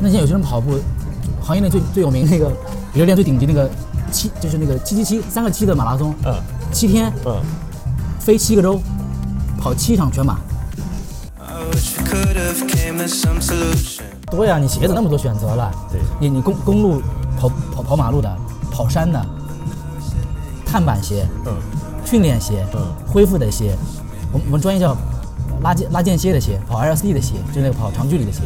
那现在有些人跑步，行业内最最有名那个，比如练最顶级那个七，就是那个七七七三个七的马拉松，嗯七天嗯，飞七个州，跑七场全马.多呀！你鞋子那么多选择了，对你你公公路跑跑跑马路的，跑山的，碳板鞋，嗯，训练鞋，嗯恢复的鞋，我们我们专业叫拉间拉间歇的鞋，跑 LSD 的鞋，就是那个跑长距离的鞋。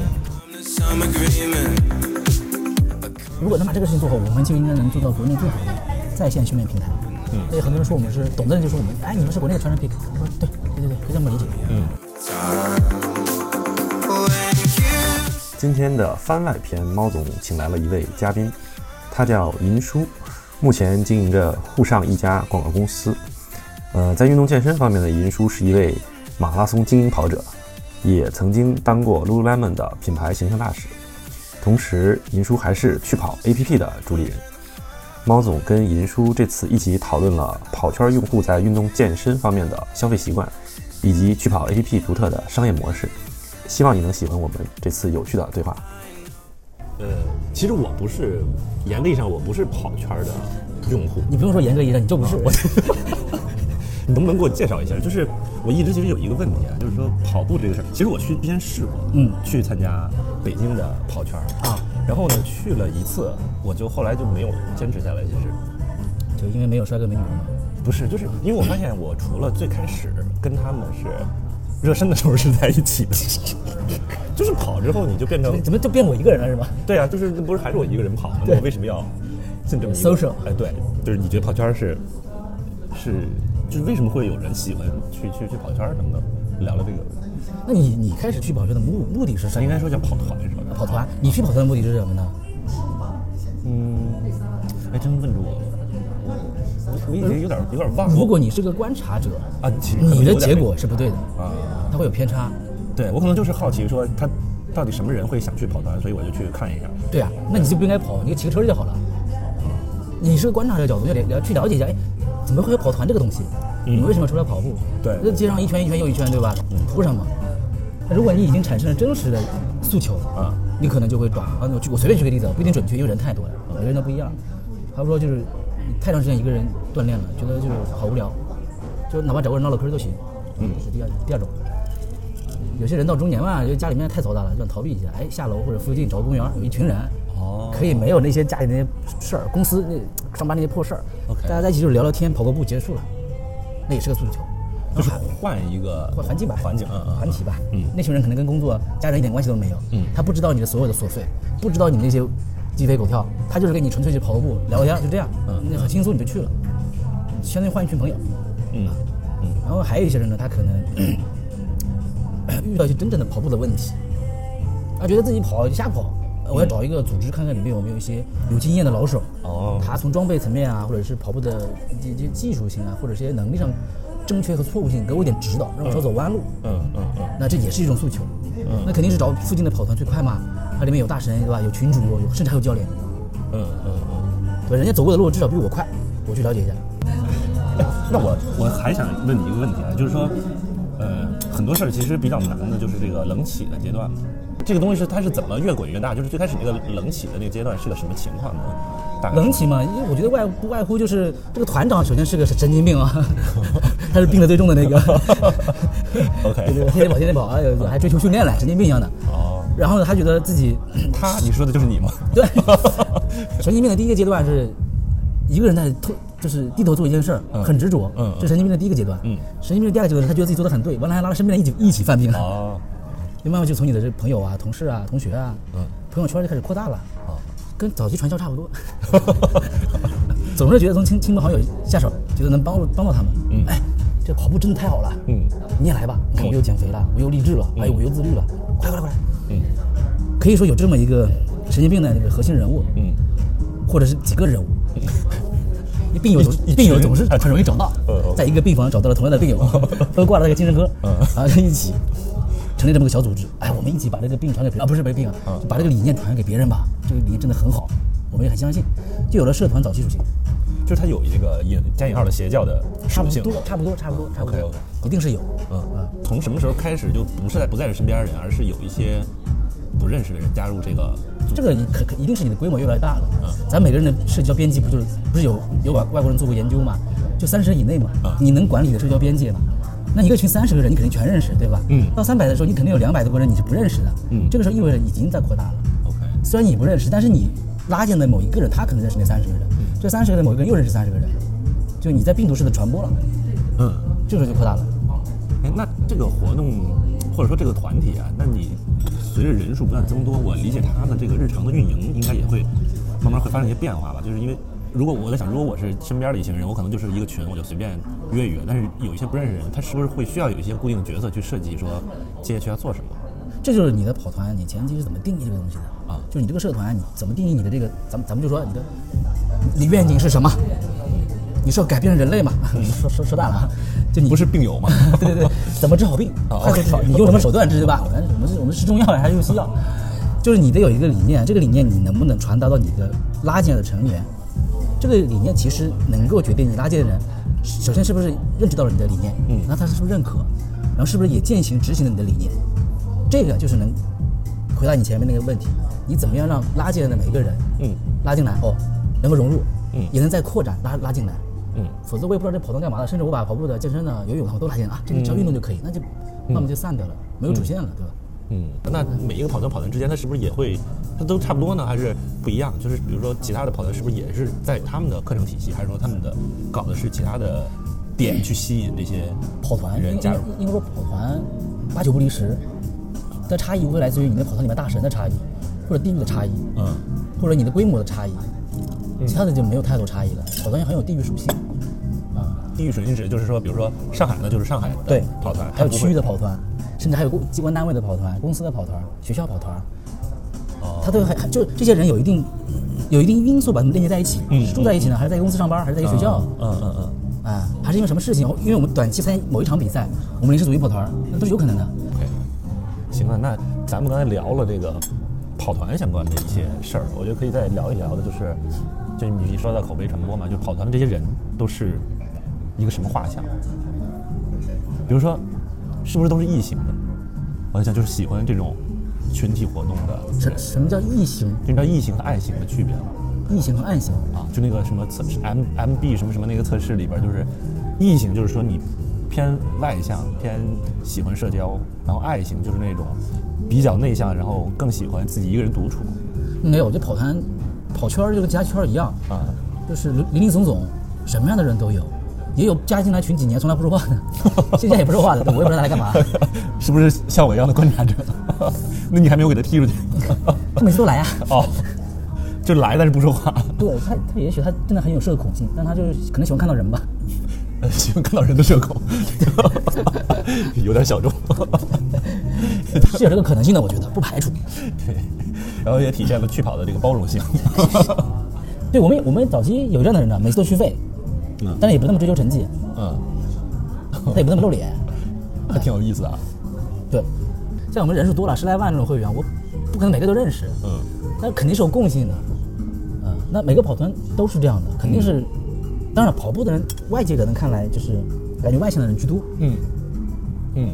如果能把这个事情做好，我们就应该能做到国内最好的在线训练平台。嗯所以很多人说我们是懂的人就说我们，哎，你们是国内的传人 pick。我说对对对对，可以这么理解。嗯今天的番外篇，猫总请来了一位嘉宾，他叫银叔，目前经营着沪上一家广告公司。呃，在运动健身方面呢银叔是一位马拉松精英跑者，也曾经当过 Lululemon 的品牌形象大使。同时，银叔还是趣跑 APP 的主理人。猫总跟银叔这次一起讨论了跑圈用户在运动健身方面的消费习惯，以及趣跑 APP 独特的商业模式。希望你能喜欢我们这次有趣的对话。呃，其实我不是严格意义上我不是跑圈的用户，你不用说严格意义上，你就不是。我 你能不能给我介绍一下？就是我一直其实有一个问题啊，就是说跑步这个事儿，其实我去之前试过，嗯去参加北京的跑圈儿啊，然后呢去了一次，我就后来就没有坚持下来，其实。就因为没有帅哥美女嘛。不是，就是因为我发现我除了最开始跟他们是热身的时候是在一起的，就是跑之后你就变成怎么就变我一个人了是吗？对啊，就是不是还是我一个人跑吗？我为什么要进这么一个 Social 哎，对，就是你觉得跑圈儿是是就是为什么会有人喜欢去去去跑圈儿？等等聊聊这个？那你你开始去跑圈的目目的是什么？应该说叫跑团是吧？跑团，你去跑团的目的是什么呢？嗯，哎，真问住我了，我我已经有点有点忘了。如果你是个观察者，啊，你的结果是不对的，啊，它会有偏差。对我可能就是好奇说他到底什么人会想去跑团，所以我就去看一下。对啊，那你就不应该跑，你就骑个车就好了。你是个观察者角度，要了了去了解一下，哎，怎么会有跑团这个东西？你为什么出来跑步？对那街上一圈一圈又一圈，对吧？图什么？如果你已经产生了真实的诉求啊，你可能就会转。啊，我举我随便举个例子，不一定准确，因为人太多了，每个人都不一样。还不说就是你太长时间一个人锻炼了，觉得就是好无聊，就哪怕找个人唠唠嗑都行。嗯，是第二第二种。有些人到中年嘛，就家里面太嘈杂了，就想逃避一下，哎，下楼或者附近找个公园，有一群人，哦可以没有那些家里那些事儿，公司那上班那些破事儿。OK 大家在一起就是聊聊天，跑个步结束了，那也是个诉求。就是换一个还环境吧，环境，嗯嗯，团体吧，嗯。那群人可能跟工作、家人一点关系都没有，嗯。他不知道你的所有的琐碎，不知道你那些鸡飞狗跳，他就是跟你纯粹去跑个步、聊个天，就这样，嗯。那很轻松你就去了，相当于换一群朋友。嗯嗯。然后还有一些人呢，他可能 遇到一些真正的跑步的问题，他觉得自己跑就瞎跑，我要找一个组织看看里面有没有一些有经验的老手，哦他从装备层面啊，或者是跑步的这些技术性啊，或者这些能力上正确和错误性给我一点指导，让我少走弯路。嗯嗯嗯那这也是一种诉求。那肯定是找附近的跑团最快嘛，它里面有大神对吧？有群主，有甚至还有教练，嗯嗯嗯。对？人家走过的路至少比我快，我去了解一下。那我我还想问你一个问题啊，就是说，呃，很多事儿其实比较难的，就是这个冷起的阶段。这个东西是它是怎么越滚越大？就是最开始那个冷起的那个阶段是个什么情况呢？大概冷起嘛，因为我觉得外不外乎就是这个团长首先是个神经病啊，他是病得最重的那个。OK 对对，天天跑天天跑，哎呦，还追求训练嘞，神经病一样的。哦，然后呢，他觉得自己他你说的就是你吗？对，神经病的第一个阶段是一个人在偷，就是低头做一件事儿，嗯。很执着，嗯是神经病的第一个阶段。嗯。神经病的第二个阶段他觉得自己做的很对，完了还拉了身边的一起一起犯病了。就，慢慢就从你的这朋友啊、同事啊、同学啊，嗯。朋友圈就开始扩大了，哦，跟早期传销差不多。总是觉得从亲亲朋好友下手，觉得能帮助帮到他们。嗯。哎，这跑步真的太好了。嗯。你也来吧，你看我又减肥了，我又励志了，哎，我又自律了，快快来快。来！嗯。可以说有这么一个神经病的那个核心人物，嗯。或者是几个人物。你病友病友总是很容易找到嗯嗯，在一个病房找到了同样的病友，都挂了那个精神科，嗯然后就一起成立这么个小组织。哎，我们一起把这个病传给别人啊，不是没病啊把这个理念传给别人吧。这个理念真的很好，我们也很相信，就有了社团早期属性。就是它有这个引加引号的邪教的属性。差不多，差不多，差不多，差不多一定是有。嗯，从什么时候开始就不是在不再是身边人，而是有一些不认识的人加入这个这个一可可一定是你的规模越来越大了。咱每个人的社交边际不就是不是有有外外国人做过研究嘛？就三十人以内嘛，你能管理的社交边界嘛？那一个群三十个人，你肯定全认识，对吧？嗯到三百的时候，你肯定有两百多个人你是不认识的。嗯这个时候意味着已经在扩大了。OK，虽然你不认识，但是你拉进的某一个人，他可能认识那三十个人，这三十个人某一个人又认识三十个人，就你在病毒式的传播了，嗯，这个时候就扩大了。哎，那这个活动或者说这个团体啊，那你随着人数不断增多，我理解它的这个日常的运营应该也会慢慢会发生一些变化吧？就是因为如果我在想，如果我是身边的一些人，我可能就是一个群，我就随便约一约。但是有一些不认识的人，他是不是会需要有一些固定的角色去设计说接下去要做什么？这就是你的跑团，你前期是怎么定义这个东西的啊就是你这个社团，你怎么定义你的这个，咱们咱们就说你的你愿景是什么？你是要改变人类嘛？说说说大了啊，就你不是病友吗？对对对，怎么治好病？啊 快速治好，你用什么手段治对吧？我们我们是我们是中药还是用西药？就是你得有一个理念，这个理念你能不能传达到你的拉进来的成员？这个理念其实能够决定你拉进的人，首先是不是认知到了你的理念，嗯那他是不是认可，然后是不是也践行执行了你的理念？这个就是能回答你前面那个问题，你怎么样让拉进来的每一个人，嗯拉进来哦，能够融入，嗯也能再扩展拉拉进来，嗯。否则我也不知道这跑团干嘛的，甚至我把跑步的、健身的、游泳的我都拉进来啊，这个只要运动就可以，那就慢慢就散掉了，没有主线了，对吧？嗯，那每一个跑团跑团之间，它是不是也会，它都差不多呢，还是不一样？就是比如说其他的跑团是不是也是在他们的课程体系，还是说他们的搞的是其他的点去吸引这些跑团？应人加入？应该说跑团八九不离十，的差异无非来自于你的跑团里面大神的差异，或者地域的差异，嗯。或者你的规模的差异，其他的就没有太多差异了。跑团也很有地域属性，啊，地域属性指就是说，比如说上海呢，就是上海的对，跑团，还有区域的跑团，甚至还有公机关单位的跑团、公司的跑团、学校跑团，哦他都还还就这些人有一定有一定因素把他们链接在一起，嗯是住在一起呢，还是在一个公司上班，还是在一个学校？嗯嗯嗯啊，还是因为什么事情？因为我们短期参加某一场比赛，我们临时组一跑团，那都是有可能的。，OK，行了，那咱们刚才聊了这个跑团相关的一些事儿，我觉得可以再聊一聊的，就是就你说到口碑传播嘛，就跑团的这些人都是一个什么画像？比如说，是不是都是异性的？我在想，就是喜欢这种群体活动的什人，什么叫异形？就你知道异性和爱情的区别吗？异形和爱形？啊，就那个什么测 M M B 什么什么那个测试里边，就是异性就是说你偏外向，偏喜欢社交，然后爱型就是那种比较内向，然后更喜欢自己一个人独处没有，就跑团跑圈儿就跟其他圈儿一样，啊。就是林林林总总，什么样的人都有，也有加进来群几年从来不说话的，现在也不说话的，我也不知道他来干嘛。是不是像我一样的观察者？那你还没有给他踢出去？他每次都来啊，哦，就来但是不说话，对他，他也许他真的很有社恐性，但他就是可能喜欢看到人吧。呃喜欢看到人的社恐，有点小众。是有这个可能性的，我觉得不排除。对，然后也体现了去跑的这个包容性。对我们我们早期有这样的人呢，每次都续费，嗯但是也不那么追求成绩，嗯，他也不那么露脸。还挺有意思的啊。对，像我们人数多了十来万这种会员，我不可能每个都认识，嗯那肯定是有共性的。嗯，那每个跑团都是这样的，肯定是。当然，跑步的人，外界可能看来就是感觉外向的人居多。嗯嗯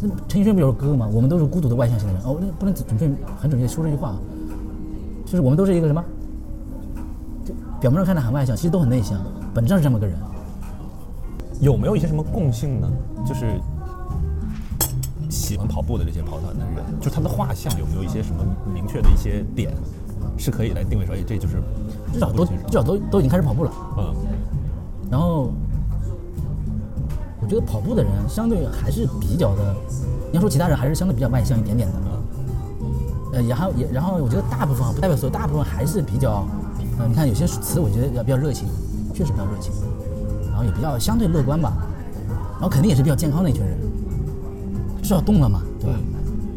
那陈奕迅不有首歌吗？我们都是孤独的外向型的人。哦，那不能准确很准确说这句话，就是我们都是一个什么？就表面上看着很外向，其实都很内向，本质上是这么个人。有没有一些什么共性呢？就是喜欢跑步的这些跑团的人，就他的画像有没有一些什么明确的一些点，是可以来定位说，哎，这就是至少都至少都都已经开始跑步了。嗯然后，我觉得跑步的人相对还是比较的，你要说其他人还是相对比较外向一点点的。呃，然后也，然后我觉得大部分啊不代表所有，大部分还是比较，呃，你看有些词我觉得比较热情，确实比较热情，然后也比较相对乐观吧，然后肯定也是比较健康的一群人，至少动了嘛，对吧？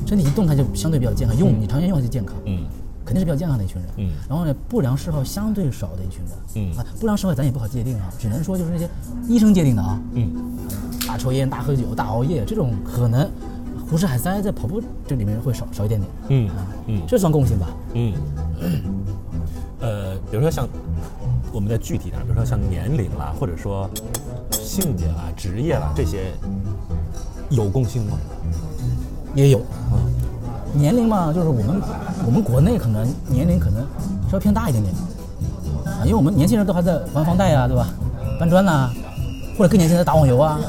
身体一动，它就相对比较健康，用你长时间用它就健康。嗯肯定是比较健康的一群人。嗯然后呢，不良嗜好相对少的一群人。嗯啊，不良嗜好咱也不好界定啊，只能说就是那些医生界定的啊，嗯大抽烟、大喝酒、大熬夜这种，可能胡吃海塞在跑步这里面会少少一点点。嗯嗯这算共性吧？嗯，呃，比如说像我们再具体点，比如说像年龄啦，或者说性别啦、职业啦这些，有共性吗？也有啊，年龄嘛，就是我们我们国内可能年龄可能稍微偏大一点点啊，因为我们年轻人都还在还房贷呀、对吧？搬砖呐、或者更年轻的打网游啊、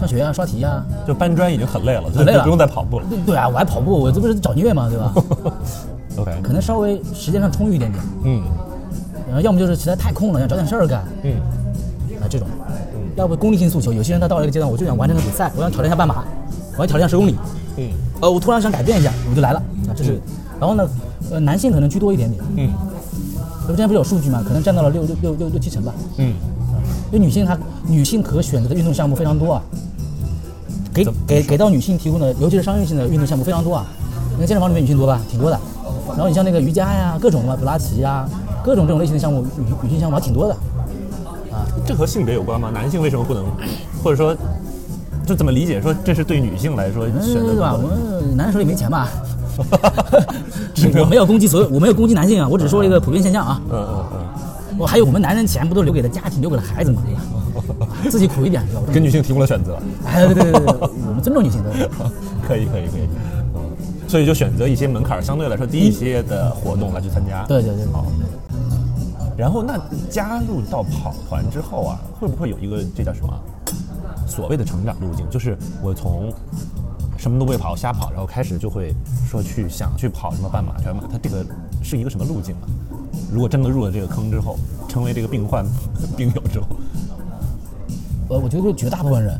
上学啊、刷题啊。就搬砖已经很累了，很累了就不用再跑步了。对对啊，我还跑步，我这不是找虐嘛，对吧？OK，可能稍微时间上充裕一点点，嗯然后要么就是实在太空了，想找点事儿干嗯啊这种，要不功利性诉求。有些人他到了一个阶段，我就想完成个比赛，我想挑战一下半马，我要挑战十公里，嗯呃，我突然想改变一下，我就来了啊，这是。然后呢，呃，男性可能居多一点点，嗯我之前不是有数据吗？可能占到了六六六六六七成吧。嗯，因为女性她女性可选择的运动项目非常多啊，给给给到女性提供的，尤其是商业性的运动项目非常多啊。你看健身房里面女性多吧，挺多的。然后你像那个瑜伽呀，各种嘛，普拉提呀，各种这种类型的项目，女女性项目还挺多的。啊这和性别有关吗？男性为什么不能，或者说，就怎么理解说这是对女性来说选择嗯，对吧？我们男人手里没钱嘛。是没有我没有攻击所有，我没有攻击男性啊，我只说了一个普遍现象啊。嗯嗯嗯，我还有我们男人钱不都留给了家庭，留给了孩子吗，对吧？自己苦一点，是吧？给女性提供了选择，哎，对对对对对，我们尊重女性的。可以可以可以，嗯，所以就选择一些门槛相对来说低一些的活动来去参加。对对对，好。然后那加入到跑团之后啊，会不会有一个这叫什么所谓的成长路径？就是我从什么都不会跑，瞎跑，然后开始就会说去想去跑什么半马、全马，它这个是一个什么路径啊？如果真的入了这个坑之后，成为这个病患 病友之后，呃，我觉得绝大部分人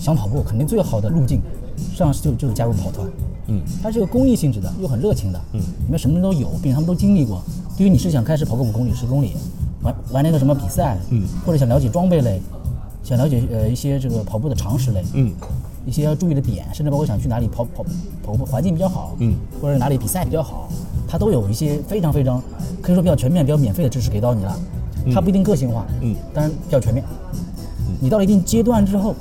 想跑步，肯定最好的路径，实际上就就是加入跑团。嗯，它是个公益性质的，又很热情的，嗯里面什么人都有，并且他们都经历过。对于你是想开始跑个五公里、十公里，玩玩那个什么比赛，嗯，或者想了解装备类，想了解呃一些这个跑步的常识类，嗯，一些要注意的点，甚至包括想去哪里跑跑跑步环境比较好，嗯，或者哪里比赛比较好，它都有一些非常非常可以说比较全面、比较免费的知识给到你了。它不一定个性化，嗯，当然比较全面。你到了一定阶段之后，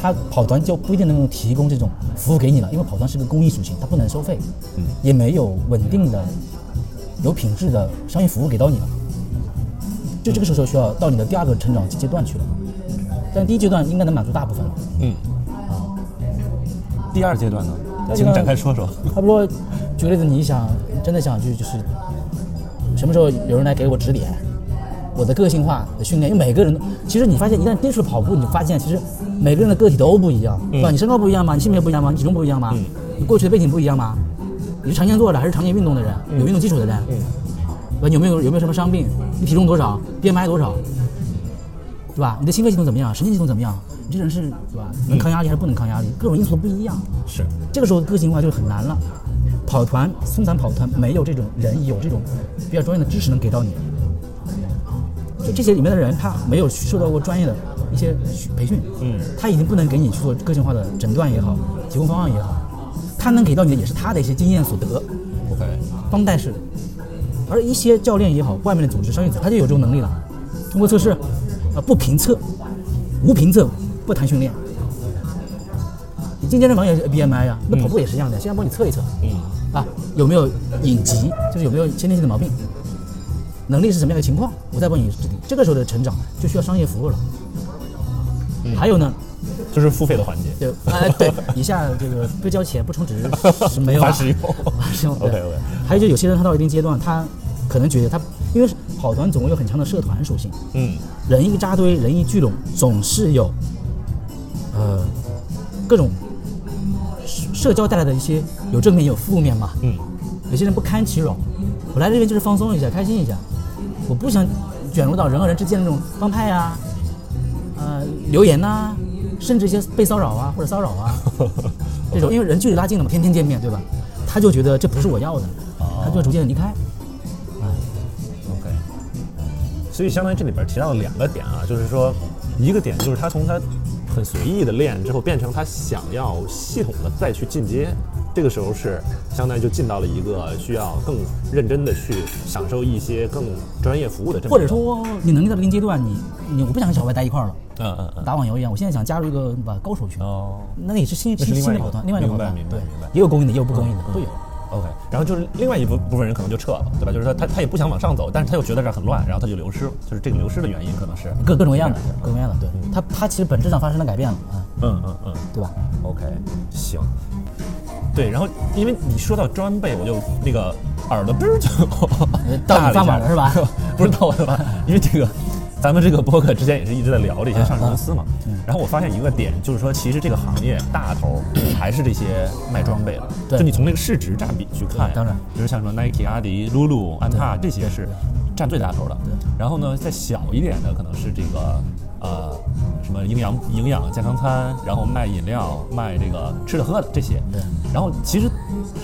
他跑团就不一定能够提供这种服务给你了，因为跑团是个公益属性，它不能收费，嗯也没有稳定的、有品质的商业服务给到你了。就这个时候需要到你的第二个成长阶段去了，但第一阶段应该能满足大部分了。嗯，啊第二阶段呢，请展开说说。差不多，举个例子，你想真的想去，就是什么时候有人来给我指点，我的个性化的训练，因为每个人都，其实你发现一旦接触跑步，你发现其实每个人的个体都不一样，对吧？你身高不一样吗？你性别不一样吗？你体重不一样吗？你过去的背景不一样吗？你是常年做的还是常年运动的人？有运动基础的人？对吧？有没有有没有什么伤病？你体重多少？BMI 多少？对吧？你的心肺系统怎么样？神经系统怎么样？你这人是对吧？能抗压力还是不能抗压力？各种因素都不一样。是，这个时候个性化就很难了。跑团，松散跑团没有这种人有这种比较专业的知识能给到你。就这些里面的人，他没有受到过专业的一些培训，嗯，他已经不能给你去做个性化的诊断也好，提供方案也好，他能给到你的也是他的一些经验所得，OK，帮带式的。而一些教练也好，外面的组织、商业组织，他就有这种能力了。通过测试，啊，不评测，无评测，不谈训练。你进健身房也是 BMI 呀、那跑步也是一样的，先要帮你测一测，嗯，啊，有没有隐疾，就是有没有先天性的毛病，能力是什么样的情况，我再帮你制定。这个时候的成长就需要商业服务了。还有呢，就是付费的环节。对哎对，以下这个不交钱不充值是没有啊无法使用无法使用。OK，OK 还有就有些人他到一定阶段，他可能觉得他因为跑团总有很强的社团属性，嗯人一扎堆，人一聚拢，总是有呃各种社社交带来的一些有正面也有负面嘛。嗯，有些人不堪其扰，我来这边就是放松一下，开心一下，我不想卷入到人和人之间的那种帮派啊、呃留言呐、甚至一些被骚扰啊或者骚扰啊 这种，因为人距离拉近了嘛，天天见面，对吧？他就觉得这不是我要的，他就逐渐离开。OK，所以相当于这里边提到了两个点啊，就是说，一个点就是他从他很随意的练之后，变成他想要系统的再去进阶，这个时候是相当于就进到了一个需要更认真的去享受一些更专业服务的这么或者，说你能力到一定阶段，你你我不想跟小白待一块儿了，嗯嗯嗯，打网游一样，我现在想加入一个对吧高手群，哦那也是新新那是另外一个新的跑团，另外一个跑团，明白明白也有公益的，也有不公益的，都有。OK，然后就是另外一部部分人可能就撤了，对吧？就是说他他也不想往上走，但是他又觉得这儿很乱，然后他就流失了，就是这个流失的原因可能是，各各种各样的，各种各样的，对，他他其实本质上发生了改变了啊，嗯嗯嗯。对吧？OK，行。对，然后因为你说到装备，我就那个耳朵嘣儿就 到你大了一下饭碗了是吧？不是到我的吧，因为这个咱们这个播客之前也是一直在聊这些上市公司嘛。然后我发现一个点，就是说其实这个行业大头 还是这些卖装备的。对就你从那个市值占比去看，当然，比如像什么 Nike、阿迪、Lulu、安踏这些是占最大头的。然后呢，再小一点的可能是这个呃什么营养营养健康餐，然后卖饮料、卖这个吃的喝的这些。对然后其实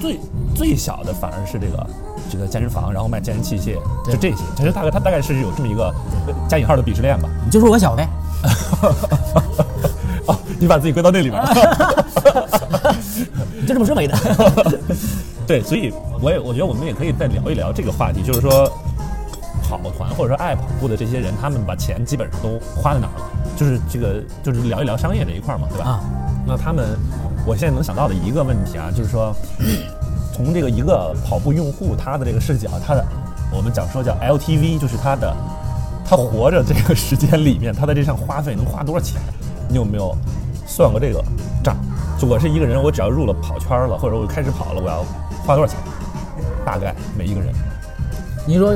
最最小的反而是这个这个健身房，然后卖健身器械，就这些。其实大概它大概是有这么一个呃加引号的鄙视链吧。你就说我小呗。哦，你把自己归到那里边了。你就这么认为的。对，所以我也我觉得我们也可以再聊一聊这个话题，就是说跑团或者说爱跑步的这些人，他们把钱基本上都花在哪儿了？就是这个就是聊一聊商业这一块儿嘛，对吧？啊，那他们我现在能想到的一个问题啊，就是说从这个一个跑步用户他的这个视角，他的我们讲说叫 LTV，就是他的他活着这个时间里面，他在这上花费能花多少钱？你有没有算过这个账？就我是一个人，我只要入了跑圈了，或者我开始跑了，我要花多少钱？大概每一个人。你说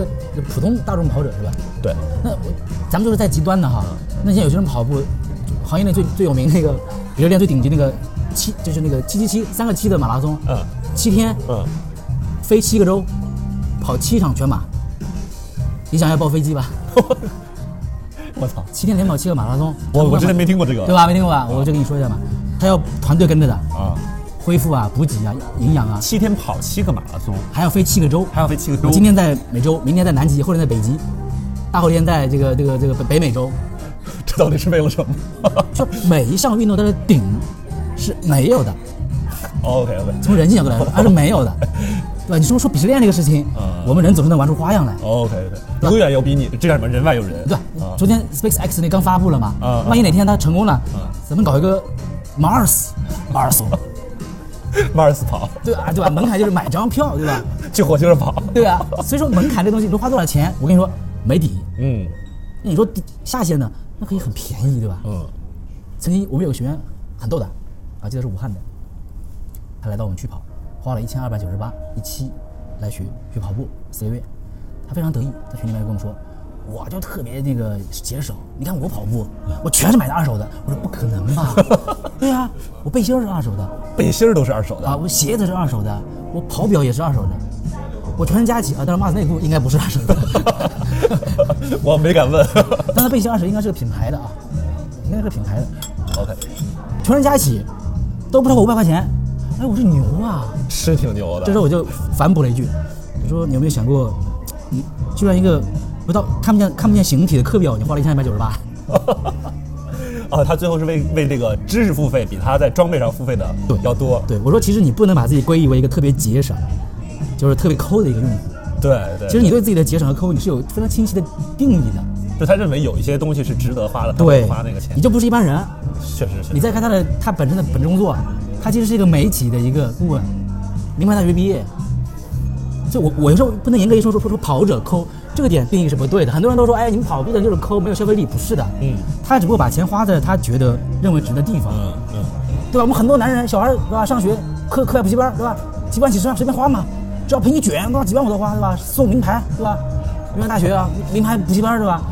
普通大众跑者是吧？对，那我咱们就是在极端的哈。那现在有些人跑步，行业内最最有名那个比如练最顶级那个七，就是那个七七七三个七的马拉松，嗯七天嗯，飞七个州，跑七场全马。你想要报飞机吧？我操，七天连跑七个马拉松，我我之前没听过这个，对吧？没听过吧？我就跟你说一下嘛，他要团队跟着的，啊，恢复啊、补给啊、营养啊，七天跑七个马拉松，还要飞七个州，还要飞七个州。我今天在美洲，明天在南极后天在北极，大后天在这个这个这个北北美洲，这到底是为了什么 就每一项运动它的顶是没有的，？OK OK 从人性角度来说，它是没有的，对吧？你说说鄙视链这个事情，嗯我们人总是能玩出花样来，OK OK，永远有比你这叫什么人外有人，对吧？昨天 SpaceX 那刚发布了嘛，啊万一哪天它成功了嗯，咱们搞一个 Mars 马尔松，马尔斯跑，对啊？对吧？门槛就是买张票，对吧？去火星上跑，对啊，所以说门槛这东西，你说花多少钱，我跟你说没底。嗯那你说底下线呢，那可以很便宜，对吧？嗯曾经我们有个学员很逗的，啊，记得是武汉的，他来到我们去跑，花了一千二百九十八一期来学学跑步四个月，他非常得意，在群里面跟我们说，我就特别那个节省，你看我跑步，我全是买的二手的，我说不可能吧？对啊，我背心儿是二手的背心儿都是二手的啊，我鞋子是二手的，我跑表也是二手的，我全身加起啊，但是袜子内裤应该不是二手的。我没敢问。但是背心二手应该是个品牌的啊，应该是个品牌的，OK，全身加起都不超过五百块钱。哎，我说牛啊！是挺牛的。这时候我就反补了一句，我说你有没有想过，你居然一个不到看不见看不见形体的课表，你花了一千二百九十八，啊，他最后是为为这个知识付费，比他在装备上付费的对要多。对我说，其实你不能把自己归于为一个特别节省，就是特别抠的一个用户。对对，其实你对自己的节省和抠，你是有非常清晰的定义的。就他认为有一些东西是值得花的，他对会花那个钱你。就不是一般人。确实是。你再看他的他本身的本职工作，他其实是一个媒体的一个顾问，名牌大学毕业。就我我有时候不能严格一说说说说跑者抠，这个点定义是不对的。很多人都说，哎，你们跑步的就是抠，没有消费力，不是的。嗯他只不过把钱花在他觉得认为值的地方，嗯嗯，对吧？我们很多男人小孩儿对吧？上学课课外补习班儿对吧？几万几十万随便花嘛，只要陪你卷对吧？几万我都花对吧？送名牌对吧？名牌大学啊，名牌补习班儿对吧？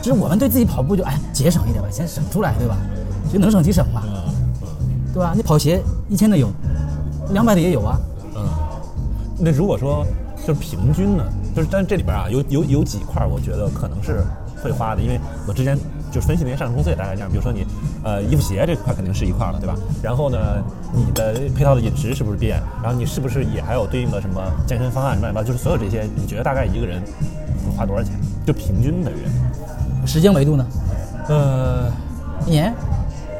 只是我们对自己跑步就哎节省一点吧，钱省出来对吧？就能省即省嘛，对吧？你跑鞋一千的有，两百的也有啊。嗯那如果说就是平均呢，就是但是这里边啊有有有几块我觉得可能是会花的，因为我之前就是分析那些上市公司也大概这样，比如说你呃衣服鞋这块肯定是一块了，对吧？然后呢，你的配套的饮食是不是变？然后你是不是也还有对应的什么健身方案乱七八糟，就是所有这些，你觉得大概一个人会花多少钱？就平均的人，时间维度呢？呃，一年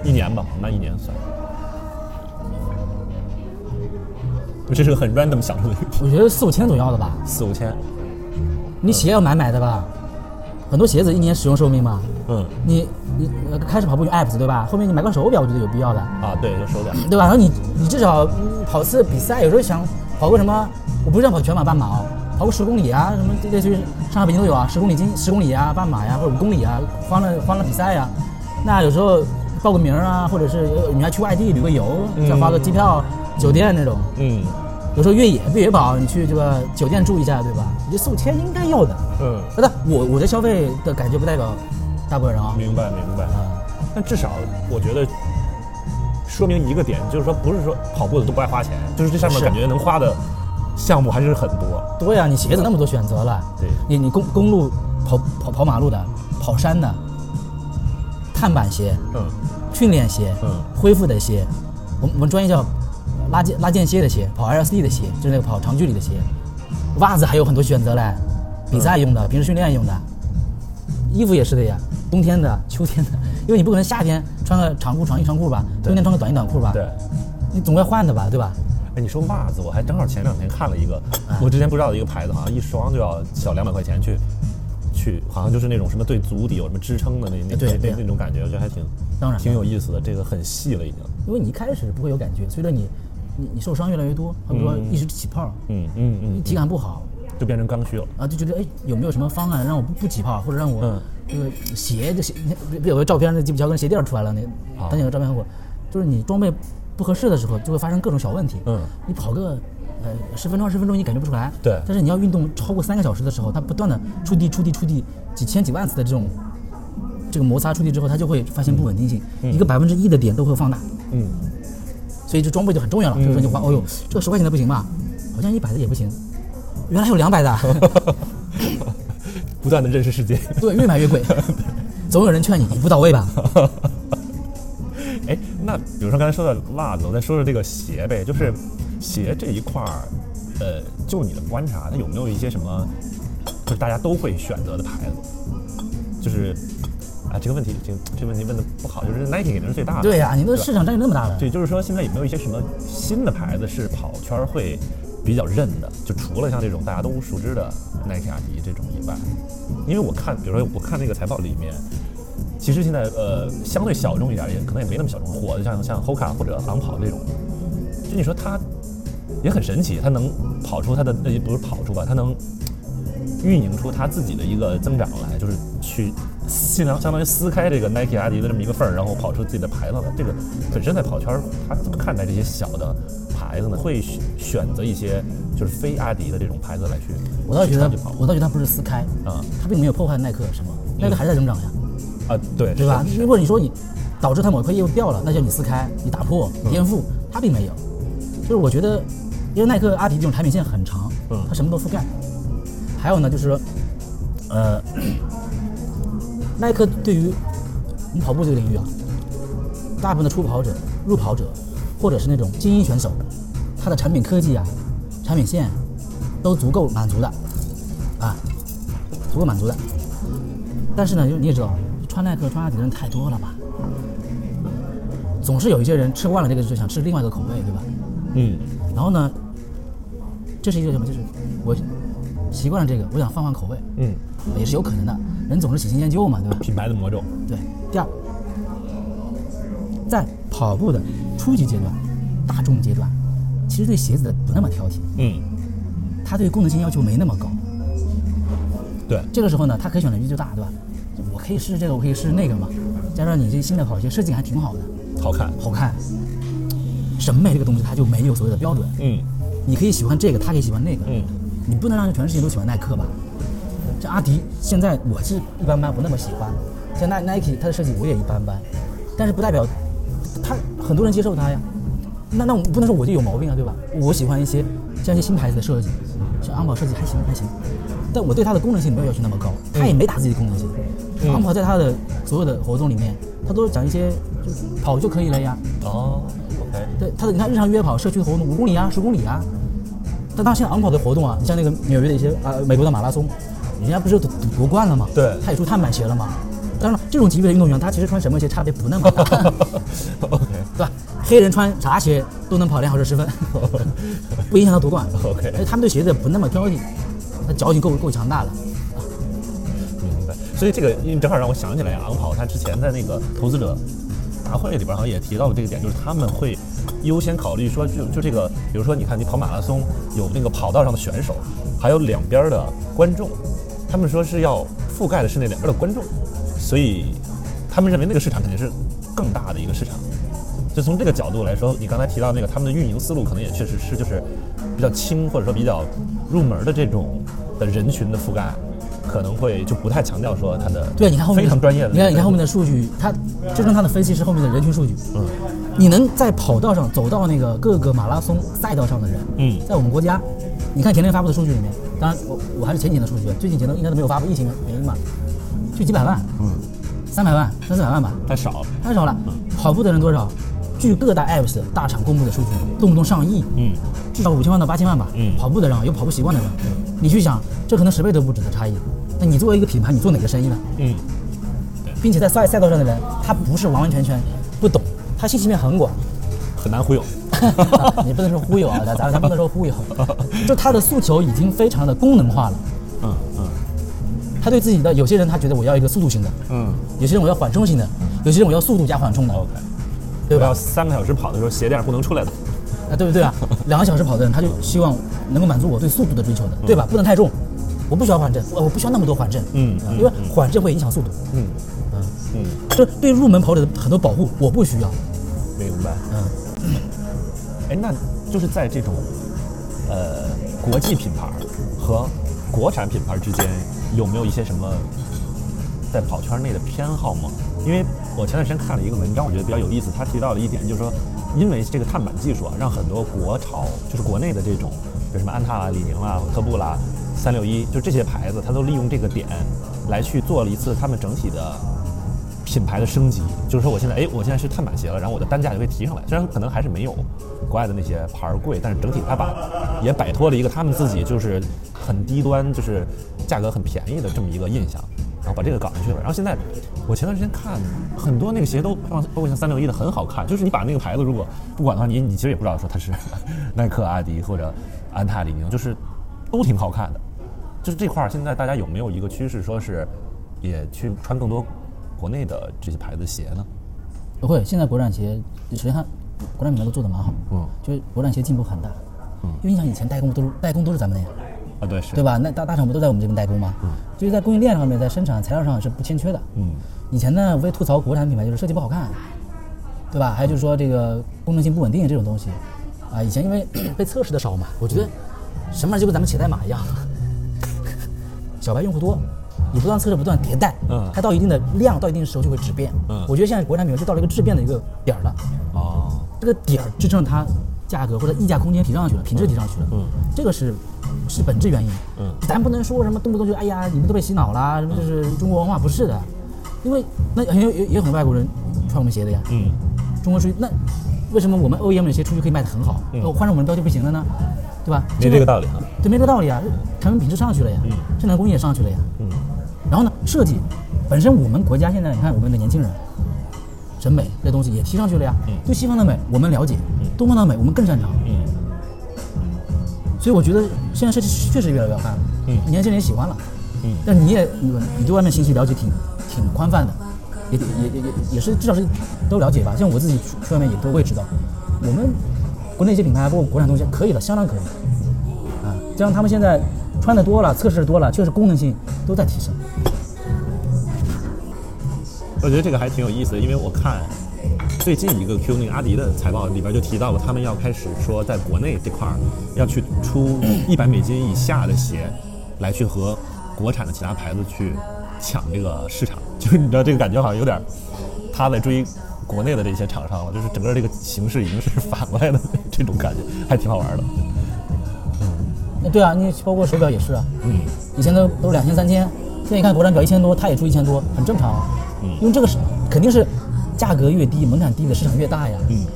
一年吧，那一年算。这是个很 random 想出的一个题，我觉得四五千总要的吧。四五千，你鞋要买买的吧，很多鞋子一年使用寿命嘛。嗯你你呃开始跑步用 apps 对吧？后面你买个手表，我觉得有必要的。啊，对，有手表。对吧？然后你你至少嗯跑次比赛，有时候想跑个什么，我不是让跑全马、半马哦，跑个十公里啊，什么类似于上海、北京都有啊，十公里、经十公里啊、半马呀，或者五公里啊，欢乐欢乐比赛呀。那有时候报个名啊，或者是呃你还去外地旅个游，再花个机票、酒店那种。嗯有时候越野越野跑，你去这个酒店住一下，对吧？你这四五千应该要的。嗯，不是我我的消费的感觉不代表大部分人啊。明白明白。嗯，但至少我觉得说明一个点，就是说不是说跑步的都不爱花钱，就是这上面感觉能花的项目还是很多。对呀、你鞋子那么多选择了，对你你公公路跑跑跑马路的，跑山的，碳板鞋、嗯训练鞋、嗯恢复的鞋，我们我们专业叫拉间拉间歇的鞋，跑 LSD 的鞋，就是那个跑长距离的鞋。袜子还有很多选择嘞，比赛用的，平时训练用的。衣服也是的呀，冬天的、秋天的，因为你不可能夏天穿个长裤、长衣长裤吧，冬天穿个短衣短裤吧，对。你总该换的吧，对吧？哎，你说袜子，我还正好前两天看了一个，哎我之前不知道的一个牌子，好像一双就要小两百块钱去，去好像就是那种什么对足底有什么支撑的那那那那种感觉，我觉得还挺当然挺有意思的，这个很细了已经。因为你一开始不会有感觉，随着你你你受伤越来越多，比如说一直起泡，嗯嗯你嗯，体感不好就变成刚需了。啊，就觉得哎有没有什么方案让我不不起泡，或者让我嗯。这个鞋这鞋，有个照片那吉普乔格那鞋垫出来了，那啊。当年有个照片看过，就是你装备不合适的时候就会发生各种小问题。嗯。你跑个呃十分钟二十分钟你感觉不出来，对。但是你要运动超过三个小时的时候，它不断的触地触地触地几千几万次的这种这个摩擦触地之后，它就会发现不稳定性，一个百分之一的点都会放大。嗯，所以这装备就很重要了。就是说你花，哦呦，这个十块钱的不行吧？好像一百的也不行，原来还有两百的，不断的认识世界。对，越买越贵。总有人劝你一步到位吧。哎，那比如说刚才说的袜子，我再说说这个鞋呗，就是鞋这一块儿，呃，就你的观察，它有没有一些什么，就是大家都会选择的牌子？就是啊，这个问题，这这个问题问的不好，就是 Nike 肯定是最大的。对呀、你那市场占有那么大了。对，就是说现在有没有一些什么新的牌子是跑圈会比较认的？就除了像这种大家都熟知的 Nike、阿迪这种以外，因为我看，比如说我看那个财报里面，其实现在呃相对小众一点，也可能也没那么小众，火的像像 Hoka 或者昂跑这种，就你说它也很神奇，它能跑出它的那不是跑出吧，它能运营出它自己的一个增长来，就是去相当相当于撕开这个 Nike、阿迪的这么一个缝儿，然后跑出自己的牌子来。这个本身在跑圈儿，他怎么看待这些小的牌子呢？会选选择一些就是非阿迪的这种牌子来去，我倒觉得我倒觉得他不是撕开，啊它并没有破坏耐克什么，耐克还是在增长呀，啊，对对吧？如果你说你导致它某一块业务掉了，那叫你撕开，你打破、嗯颠覆，它并没有。就是我觉得，因为耐克、阿迪这种产品线很长，嗯它什么都覆盖。还有呢，就是说，呃，耐克对于我们跑步这个领域啊，大部分的初跑者、入跑者，或者是那种精英选手，它的产品科技啊、产品线都足够满足的，啊，足够满足的。但是呢，就你也知道，穿耐克、穿阿迪的人太多了吧？总是有一些人吃惯了这个，就想吃另外一个口味，对吧？嗯然后呢，这是一个什么？就是我习惯了这个，我想换换口味，嗯，也是有可能的。人总是喜新厌旧嘛，对吧？品牌的魔咒，对。第二，在跑步的初级阶段、大众阶段，其实对鞋子的不那么挑剔，嗯，他对功能性要求没那么高。对，这个时候呢，他可以选的余地就大，对吧？我可以试试这个，我可以试试那个嘛。加上你这新的跑鞋设计还挺好的，好看，好看。审美这个东西它就没有所谓的标准，嗯你可以喜欢这个，他可以喜欢那个，嗯，你不能让全世界都喜欢耐克吧？这阿迪现在我是一般般，不那么喜欢。像耐 Nike 它的设计我也一般般，但是不代表它很多人接受它呀。那那我不能说我就有毛病啊，对吧？我喜欢一些像一些新牌子的设计，像安跑设计还行还行，但我对它的功能性没有要求那么高，它也没打自己的功能性。嗯昂跑在它的所有的活动里面，它都是讲一些就是跑就可以了呀。哦，OK，对，它的你看日常约跑、社区活动五公里啊、十公里啊，但当现在昂跑的活动啊，你像那个纽约的一些啊、美国的马拉松，人家不是夺夺冠了吗？对他也出碳板鞋了吗？当然了，这种级别的运动员，他其实穿什么鞋差别不那么大，OK 对吧？黑人穿啥鞋都能跑两小时十分，不影响他夺冠。OK 所以他们对鞋子不那么挑剔，他脚劲够够强大了。明白。所以这个，因为正好让我想起来，昂跑他之前在那个投资者大会里边好像也提到了这个点，就是他们会优先考虑说，就就这个，比如说你看你跑马拉松，有那个跑道上的选手，还有两边的观众，他们说是要覆盖的是那两边的观众，所以他们认为那个市场肯定是更大的一个市场。就从这个角度来说，你刚才提到那个他们的运营思路，可能也确实是就是比较轻或者说比较入门的这种的人群的覆盖，可能会就不太强调说它的对，你看后面非常专业的，你看你看后面的数据，它支撑它的分析是后面的人群数据。嗯，你能在跑道上走到那个各个马拉松赛道上的人，嗯在我们国家，你看前天发布的数据里面，当然我我还是前几年的数据，最近几年应该都没有发布，疫情原因嘛，就几百万，嗯，三百万、三四百万吧，太少了。太少了。跑步的人多少？据各大 apps 大厂公布的数据，动不动上亿，嗯，至少五千万到八千万吧。嗯跑步的人啊，有跑步习惯的人，你去想，这可能十倍都不止的差异。那你作为一个品牌，你做哪个生意呢？嗯，并且在赛赛道上的人，他不是完完全全不懂，他信息面很广。很难忽悠。你不能说忽悠啊，咱咱咱不能说忽悠，就他的诉求已经非常的功能化了。嗯嗯他对自己的有些人他觉得我要一个速度型的，嗯有些人我要缓冲型的，有些人我要速度加缓冲的，，OK。对吧我要？三个小时跑的时候鞋垫不能出来的。啊，对不对啊？两个小时跑的人，他就希望能够满足我对速度的追求的，对吧？不能太重，我不需要缓震，我我不需要那么多缓震，嗯啊因为缓震会影响速度。嗯嗯，嗯，就对入门跑者的很多保护，我不需要。明白。嗯，哎，那就是在这种呃国际品牌和国产品牌之间，有没有一些什么在跑圈内的偏好吗？因为我前段时间看了一个文章，我觉得比较有意思。他提到了一点，就是说，因为这个碳板技术啊，让很多国潮，就是国内的这种，比如什么安踏啦、李宁啦、特步啦、三六一，就这些牌子，它都利用这个点来去做了一次他们整体的品牌的升级，就是说我现在哎，我现在是碳板鞋了，然后我的单价就会提上来，虽然可能还是没有国外的那些牌儿贵，但是整体它把也摆脱了一个他们自己就是很低端，就是价格很便宜的这么一个印象，然后把这个搞上去了。然后现在我前段时间看很多那个鞋都包括像三六一的很好看，就是你把那个牌子如果不管的话，你你其实也不知道说它是 耐克、阿迪或者安踏、李宁，就是都挺好看的。就是这块儿，现在大家有没有一个趋势，说是也去穿更多国内的这些牌子鞋呢？不会，现在国产鞋，首先它国产品牌都做的蛮好，嗯就是国产鞋进步很大，嗯，因为你想以前代工都是代工都是咱们的呀，啊，对，是对吧？那大大厂不都在我们这边代工吗？嗯，就是在供应链上面，在生产材料上是不欠缺的。嗯，以前呢，无非吐槽国产品牌就是设计不好看，对吧？还有就是说这个功能性不稳定这种东西，啊，以前因为 被测试的少嘛，我觉得什么就跟咱们写代码一样，小白用户多，你不断测试，不断迭代，嗯它到一定的量，到一定的时候就会质变。嗯。我觉得现在国产品牌就到了一个质变的一个点儿了，哦，这个点儿支撑它价格或者溢价空间提上去了，品质提上去了，嗯，这个是是本质原因，嗯。咱不能说什么动不动就哎呀你们都被洗脑啦，什么就是中国文化不是的，因为那也有也也有很多外国人穿我们鞋的呀，嗯。中国出去那为什么我们 OEM 的鞋出去可以卖得很好，换成我们标就不行了呢？对吧？没这个道理啊。对，没这个道理啊，产品品质上去了呀，嗯生产工艺也上去了呀，嗯。然后呢，设计本身我们国家现在你看我们的年轻人审美这东西也提上去了呀，嗯。对西方的美我们了解，东方的美我们更擅长，嗯。所以我觉得现在设计确实越来越好看了，嗯年轻人也喜欢了，嗯。但你也你你对外面信息了解挺挺宽泛的，也也也也也是至少是都了解吧，像我自己去去外面也都会知道，我们国内一些品牌包括国产东西可以的，相当可以，啊，加上他们现在穿的多了，测试的多了，确实功能性都在提升。我觉得这个还挺有意思的，因为我看最近一个 Q 那个阿迪的财报里边就提到了，他们要开始说在国内这块儿要去出一百美金以下的鞋，来去和国产的其他牌子去抢这个市场。就是你知道这个感觉好像有点他在追国内的这些厂商了，就是整个这个形势已经是反过来的这种感觉，还挺好玩的。嗯对啊，你包括手表也是啊，嗯以前都都两千三千，现在你看国产表一千多，它也出一千多，很正常啊。嗯因为这个是肯定是价格越低，门槛低的市场越大呀。嗯，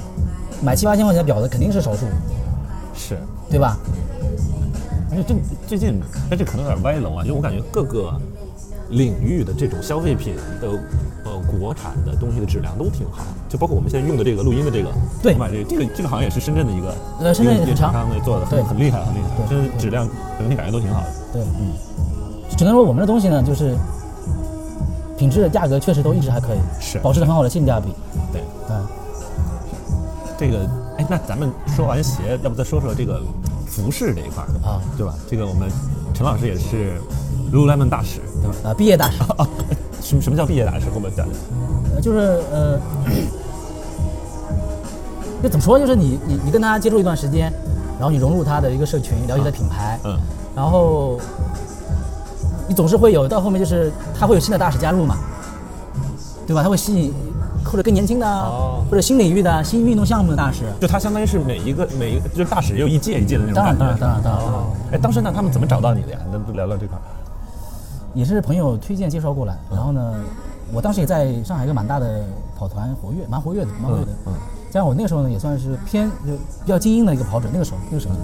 买七八千块钱的表的肯定是少数，是。对吧？而且这最近，但这可能有点歪楼啊，因为我感觉各个领域的这种消费品的呃国产的东西的质量都挺好，就包括我们现在用的这个录音的这个，对我买这个这个这个好像也是深圳的一个，呃深圳厂商的做的很很厉害很厉害，对真是质量整体感觉都挺好的。对，嗯，只能说我们的东西呢，就是品质、价格确实都一直还可以，是保持着很好的性价比。对，嗯，这个哎，那咱们说完鞋，要不再说说这个服饰这一块儿的啊对吧？这个我们陈老师也是 Lululemon 大使，啊，毕业大使，什么什么叫毕业大师？给我们讲讲。呃就是呃，就怎么说？就是你你你跟他接触一段时间，然后你融入他的一个社群，了解他的品牌，嗯然后你总是会有到后面就是他会有新的大使加入嘛，对吧？他会吸引或者更年轻的啊，哦或者新领域的啊、新运动项目的大使。就他相当于是每一个每一个就是大使也有一届一届的那种当然，当然，当然，当然，哦，哎，当时那他们怎么找到你的呀？能聊聊这块儿？也是朋友推荐介绍过来。然后呢，我当时也在上海一个蛮大的跑团活跃，蛮活跃的，蛮活跃的。嗯嗯加上我那个时候呢，也算是偏就比较精英的一个跑者，那个时候那个时候，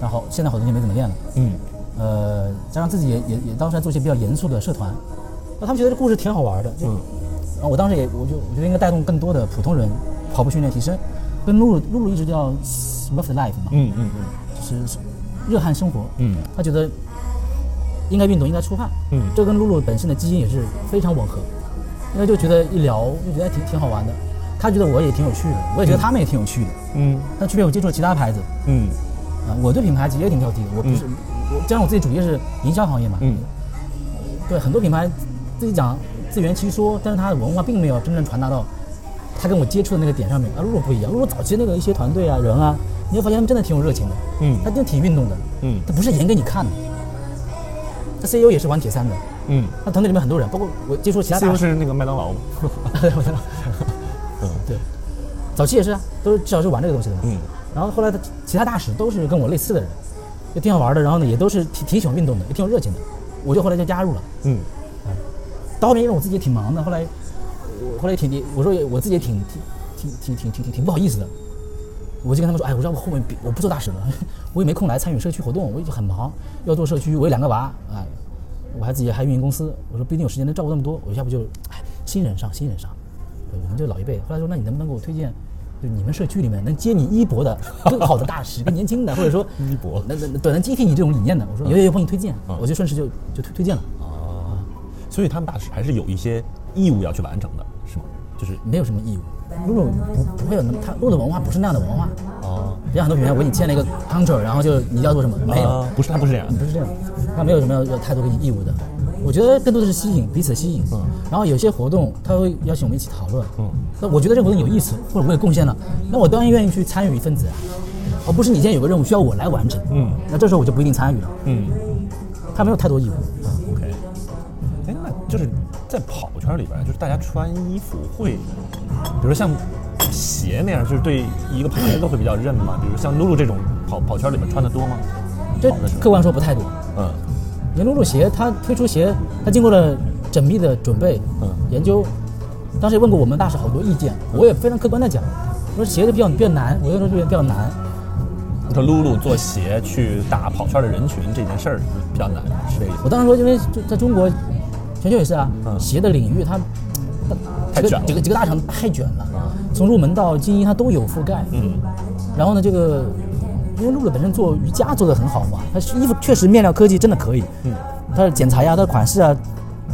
然后现在好多年没怎么练了。嗯。呃，加上自己也也也当时还做一些比较严肃的社团，那他们觉得这故事挺好玩的，就，嗯。然后我当时也我就我觉得应该带动更多的普通人跑步训练提升，跟露露露露一直叫 rough the life 嘛，嗯嗯嗯。就是是热汗生活，嗯。他觉得应该运动，应该出汗，嗯。这跟露露本身的基因也是非常吻合，因为就觉得一聊就觉得挺挺好玩的，他觉得我也挺有趣的，我也觉得他们也挺有趣的，嗯。但区别我接触了其他牌子，嗯。啊，我对品牌其实也挺挑剔的，我不是，我加上我自己主业是营销行业嘛，嗯。对很多品牌自己讲自圆其说，但是它的文化并没有真正传达到他跟我接触的那个点上面。啊，露露不一样，露露早期那个一些团队啊人啊，你会发现他们真的挺有热情的，嗯。他真的挺运动的，嗯。他不是演给你看的。他 CEO 也是玩铁三的，嗯他团队里面很多人，包括我接触其他大，CEO 是那个麦当劳吗？嗯对，早期也是啊，都是至少是玩这个东西的嘛。嗯然后后来的其他大使都是跟我类似的人，也挺好玩的，然后呢也都是挺挺喜欢运动的，也挺有热情的，我就后来就加入了。嗯到后面因为我自己也挺忙的，后来我后来也挺我说我自己也挺挺挺挺挺挺挺不好意思的，我就跟他们说，哎，我说我后面我不做大使了，我也没空来参与社区活动，我已经很忙，要做社区，我有两个娃，哎，我还自己还运营公司，我说不一定有时间能照顾那么多，我要不就哎新人上新人上，对我们就老一辈，后来说那你能不能给我推荐？就你们社区里面能接你衣钵的更好的大使，更年轻的，或者说 衣钵能能对能接替你这种理念的，我说有有有，帮你推荐，嗯我就顺势就就推推荐了。哦所以他们大使还是有一些义务要去完成的，是吗？就是没有什么义务。露露不不会有那么，他露露的文化不是那样的文化。哦，不像很多品牌，我给你签了一个 contract，然后就你要做什么，没有，啊不是他不是这样不是这样，他没有什么要要太多给你义务的。我觉得更多的是吸引彼此的吸引。嗯然后有些活动他会邀请我们一起讨论。嗯那我觉得这个活动有意思，或者我有贡献了，那我当然愿意去参与一份子啊，而不是你现在有个任务需要我来完成。嗯那这时候我就不一定参与了。嗯他没有太多义务。，OK。哎，那就是在跑圈里边，就是大家穿衣服会，比如像鞋那样，就是对一个牌子会比较认嘛？比如像露露这种跑跑圈里面穿的多吗？这客观说不太多。嗯因为露露鞋，它推出鞋，它经过了缜密的准备、嗯研究。当时也问过我们大使好多意见，我也非常客观的讲，我说鞋子比较比较难，我就说这边比较难。你说露露做鞋去打跑圈的人群这件事儿比较难，是这个意思我当时说，因为就在中国，全球也是啊，嗯鞋的领域它太卷了几个几个大厂太卷了，从入门到精英它都有覆盖。嗯然后呢，这个因为露露本身做瑜伽做得很好嘛，它衣服确实面料科技真的可以，嗯它的剪裁呀、它的款式啊，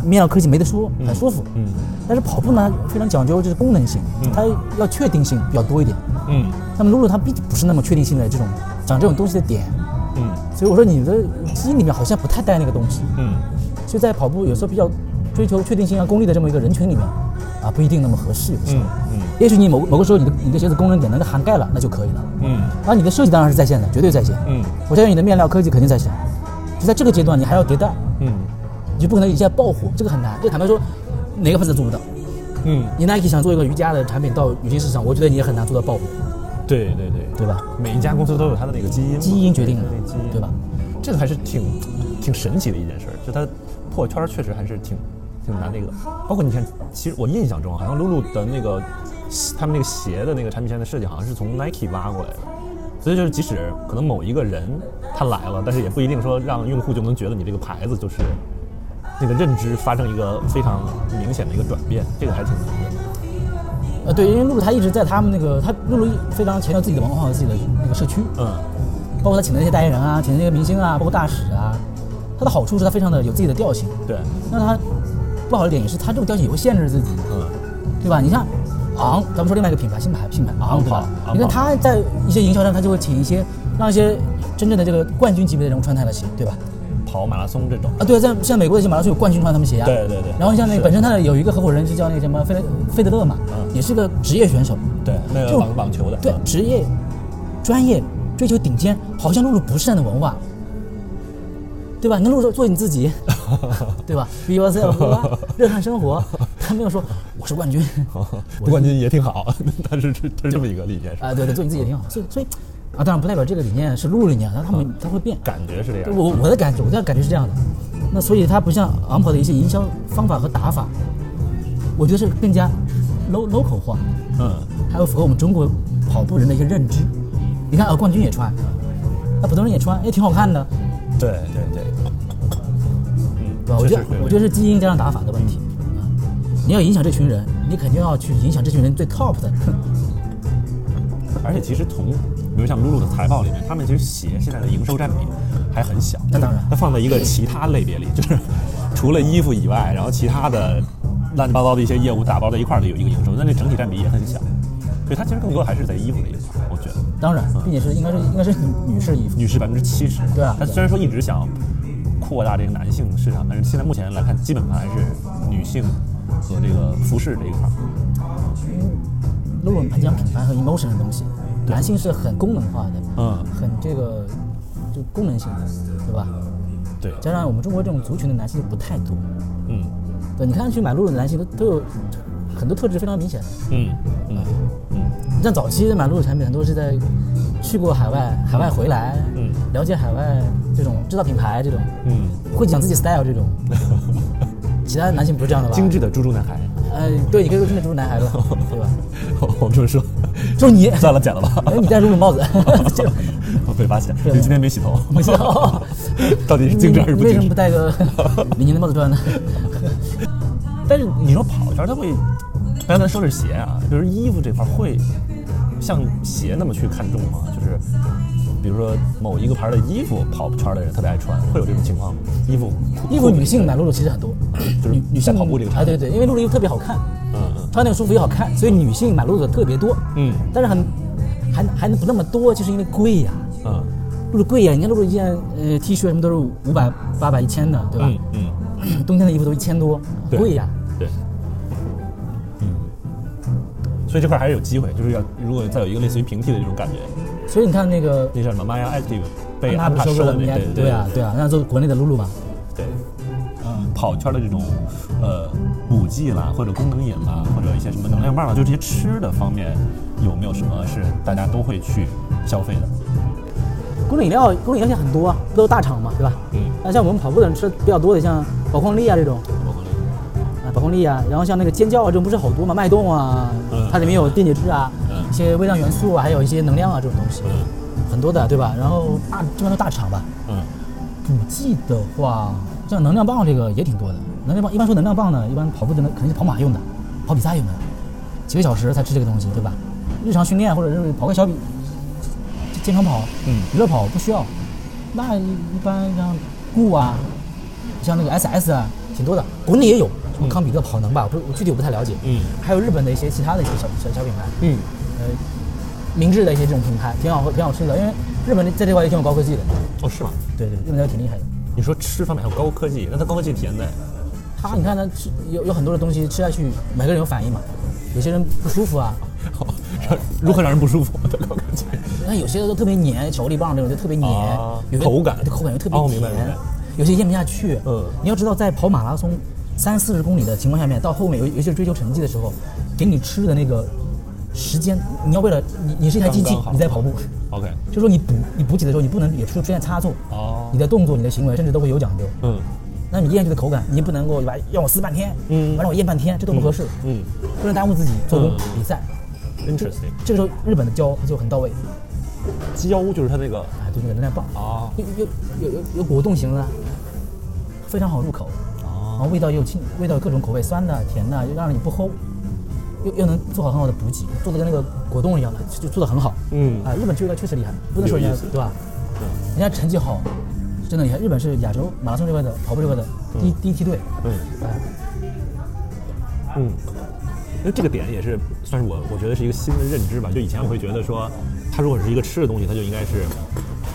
面料科技没得说，很舒服。嗯但是跑步呢非常讲究就是功能性，它要确定性比较多一点。嗯那么露露它毕竟不是那么确定性的这种讲这种东西的点，嗯所以我说你的基因里面好像不太带那个东西。嗯所以在跑步有时候比较追求确定性啊、功利的这么一个人群里面，啊不一定那么合适。有的时候，嗯也许你某某个时候你的你的鞋子功能点能够涵盖了，那就可以了。嗯而你的设计当然是在线的，绝对在线。嗯我相信你的面料科技肯定在线。就在这个阶段，你还要迭代，嗯你就不可能一下爆火，这个很难。这坦白说，哪个牌子都做不到。嗯，你 Nike 想做一个瑜伽的产品到女性市场，我觉得你也很难做到爆火，对对对对吧？每一家公司都有它的那个基因，基因决定的对对基因，对吧？这个还是挺挺神奇的一件事儿，就它破圈儿确实还是挺挺难那个。包括你看，其实我印象中好像露露的那个他们那个鞋的那个产品线的设计，好像是从 Nike 挖过来的。所以就是，即使可能某一个人他来了，但是也不一定说让用户就能觉得你这个牌子就是那个认知发生一个非常明显的一个转变，这个还挺难的。呃，对，因为露露她一直在他们那个，她露露非常强调自己的文化和自己的那个社区，嗯包括她请的那些代言人啊，请的那些明星啊，包括大使啊，它的好处是它非常的有自己的调性。对，那它不好的点也是它这种调性也会限制自己，嗯对吧？你像昂，咱们说另外一个品牌，新牌品牌昂，对吧？你看跑它在一些营销上，它就会请一些让一些真正的这个冠军级别的人物穿它的鞋，对吧？跑马拉松这种。啊，对，在像美国的一些马拉松有冠军穿他们鞋啊。对对对然后像那个本身他的有一个合伙人是叫那个什么费德费德勒嘛，嗯也是个职业选手。对，那个就网网球的。对，职业、专业、追求顶尖，好像露露不是这样的文化，对吧？你能露露做你自己，对吧？Be yourself，热爱生活。他没有说我是冠军，不冠军也挺好，但是是他是这么一个理念，啊，对对，做你自己也挺好。所以所以啊，当然不代表这个理念是露露理念，他他们他会变。感觉是这样。我我的感觉，我的感觉是这样的。那所以它不像昂跑的一些营销方法和打法，我觉得是更加 low local 化，嗯，还有符合我们中国跑步人的一些认知。你看，啊，冠军也穿，那普通人也穿，也挺好看的，对对对，嗯？我觉得我觉得是基因加上打法的问题啊。你要影响这群人，你肯定要去影响这群人最 top 的。而且其实从，比如像露露的财报里面，他们其实鞋现在的营收占比还很小。那当然它放在一个其他类别里，就是除了衣服以外，然后其他的乱七八糟的一些业务打包在一块儿的有一个营收，但那整体占比也很小。所以它其实更多还是在衣服这一块，我觉得。当然，并且是应该是应该是女女士衣服。女士百分之七十，对啊它虽然说一直想扩大这个男性市场，但是现在目前来看，基本上还是女性和这个服饰这一块儿。露露很讲品牌和 emotion 的东西，男性是很功能化的，嗯很这个就功能性的，对吧？对，加上我们中国这种族群的男性不太多，嗯对，你看去买露露的男性都都有很多特质非常明显的。嗯嗯嗯，你像早期买露露产品，很多是在去过海外，海外回来，嗯了解海外这种知道品牌这种，嗯，会讲自己 style 这种。其他男性不是这样的吧？精致的猪猪男孩，呃，对，你可以说真的猪猪男孩了，对吧？我们这么说，就是你，算了，剪了吧。哎，你戴露露帽子，这个我被发现，对你今天没洗头，没洗头，到底是精致还是不精致为什？么不戴个李宁的帽子出来呢？但是你说跑圈，它会，刚才说的是鞋啊，就是衣服这块会像鞋那么去看重吗？就是比如说某一个牌的衣服，跑圈的人特别爱穿，会有这种情况吗？衣服衣服女性买露露其实很多，就是女女性跑步这个啊，场景对对，因为露露衣服特别好看，嗯嗯穿那个舒服又好看，所以女性买露露的特别多。嗯但是很还还不那么多，就是因为贵呀、嗯露露贵呀、你看露露一件呃 T 恤什么都是五百、八百、一千的，对吧？嗯嗯，冬天的衣服都一千多，贵呀、对，所以这块还是有机会，就是要如果再有一个类似于平替的这种感觉，所以你看那个那叫什么 Maya Active 被安踏收不是收购了的那对。对啊对啊，那做国内的露露嘛，对，嗯，跑圈的这种呃补剂啦，或者功能饮啦，或者一些什么能量棒啦，就这些吃的方面，有没有什么是大家都会去消费的？功能饮料功能饮料现在很多啊，不都是大厂嘛，对吧？嗯，那像我们跑步的人吃的比较多的，像宝矿力啊这种，包括啊，宝矿力啊，然后像那个尖叫啊，这种不是好多嘛，脉动啊，嗯它里面有电解质啊，嗯一些微量元素啊，还有一些能量啊这种东西，嗯很多的，对吧？然后大基本上都大厂吧。嗯补剂的话，像能量棒这个也挺多的。能量棒一般说能量棒呢，一般跑步的呢肯定是跑马用的，跑比赛用的，几个小时才吃这个东西，对吧？日常训练或者是跑个小比健康跑，嗯娱乐跑不需要。那一一般像固啊，像那个 SS 啊，挺多的，国内也有，什么康比特跑能吧，我不我具体我不太了解。嗯还有日本的一些其他的一些小小小品牌，嗯呃，明治的一些这种品牌挺好喝挺好吃的，因为日本在这块也挺有高科技的。哦是吗？对对，日本那个挺厉害的。你说吃方面还有高科技，那它高科技体现在它你看它吃有有很多的东西吃下去，每个人有反应嘛。有些人不舒服啊，好 让如何让人不舒服的高科技？你看有些都特别黏，巧克力棒这种就特别黏，啊有口感对口感又特别甜，哦明白明白有些咽不下去。嗯你要知道，在跑马拉松三四十公里的情况下面，到后面尤尤其是追求成绩的时候，给你吃的那个时间，你要为了你你是一台机器刚刚，你在跑步，OK，就说你补你补给的时候，你不能也出出现差错，哦。你的动作、你的行为甚至都会有讲究。嗯。那你咽下去的口感，你不能够把让我撕半天，嗯。完了我咽半天，这都不合适，嗯。不能耽误自己做工嗯比赛。，interesting，这个时候日本的胶它就很到位，胶就是它那个。哎，对那个能量棒，啊有有有有有果冻型的，非常好入口，然啊后味道又清，味道各种口味，酸的、甜的，又让你不齁，又又能做好很好的补给，做的跟那个果冻一样的，就做的很好。嗯啊，日本这块确实厉害，不能说人家对吧？对人家成绩好，真的厉害。日本是亚洲马拉松这块的跑步这块的第一第一梯队。嗯哎，嗯，因为这个点也是算是我我觉得是一个新的认知吧。就以前我会觉得说，它如果是一个吃的东西，它就应该是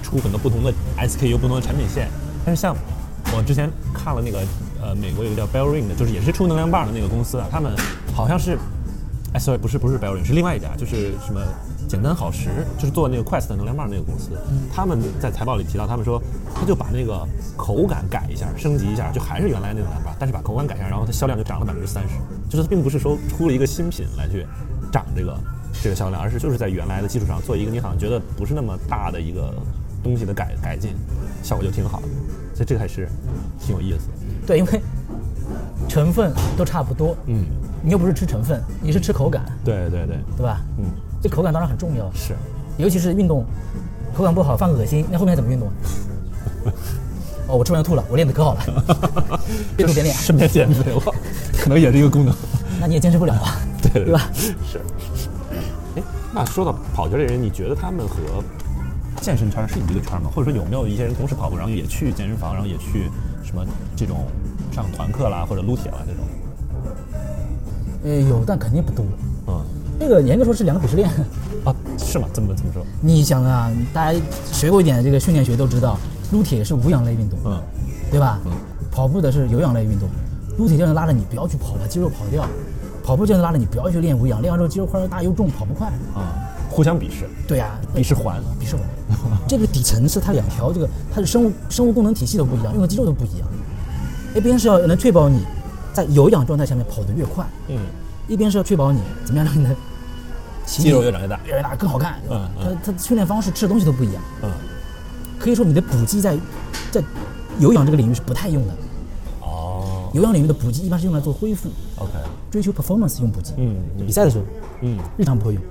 出很多不同的 SKU、不同的产品线。但是像我之前看了那个呃，美国有一个叫 Bell Ring 的，就是也是出能量棒的那个公司啊，他们好像是，哎，sorry，不是不是 Bell Ring，是另外一家，就是什么简单好时，就是做那个 Quest 能量棒那个公司，他们在财报里提到，他们说他就把那个口感改一下，升级一下，就还是原来那种能量棒，但是把口感改一下，然后它销量就涨了百分之三十，就是它并不是说出了一个新品来去涨这个这个销量，而是就是在原来的基础上做一个你好像觉得不是那么大的一个东西的改改进，效果就挺好的，所以这个还是挺有意思的。对，因为成分都差不多，嗯，你又不是吃成分，你是吃口感，对对对，对吧？嗯，这口感当然很重要，是，尤其是运动，口感不好，犯恶心，那后面怎么运动？哦，我吃完就吐了，我练得可好了，边吐边练，顺便减肥了，可能也是一个功能。那你也坚持不了啊，对对吧？是。哎，那说到跑圈这人，你觉得他们和健身圈是一个圈吗？或者说有没有一些人同时跑步，然后也去健身房，然后也去什么这种上团课啦，或者撸铁啦这种？呃，有，但肯定不多。嗯，这个严格说是两个鄙视链。啊，是吗？怎么怎么说？你想啊，大家学过一点这个训练学都知道，撸铁是无氧类运动，嗯对吧？跑步的是有氧类运动，撸铁就能拉着你不要去跑，把肌肉跑掉；跑步就能拉着你不要去练无氧，练完之后肌肉块又大又重，跑不快。啊，互相鄙视，对呀、鄙视环。鄙视环。这个底层是它两条，这个它的生物生物功能体系都不一样，用的肌肉都不一样。一边是要能确保你在有氧状态下面跑得越快，嗯，一边是要确保你怎么样让你的肌肉越长越大。越来越大更好看。嗯嗯它它训练方式吃的东西都不一样。嗯，可以说你的补剂在在有氧这个领域是不太用的。哦有氧领域的补剂一般是用来做恢复，，OK，追求 performance 用补剂。嗯比赛的时候，嗯日常不会用。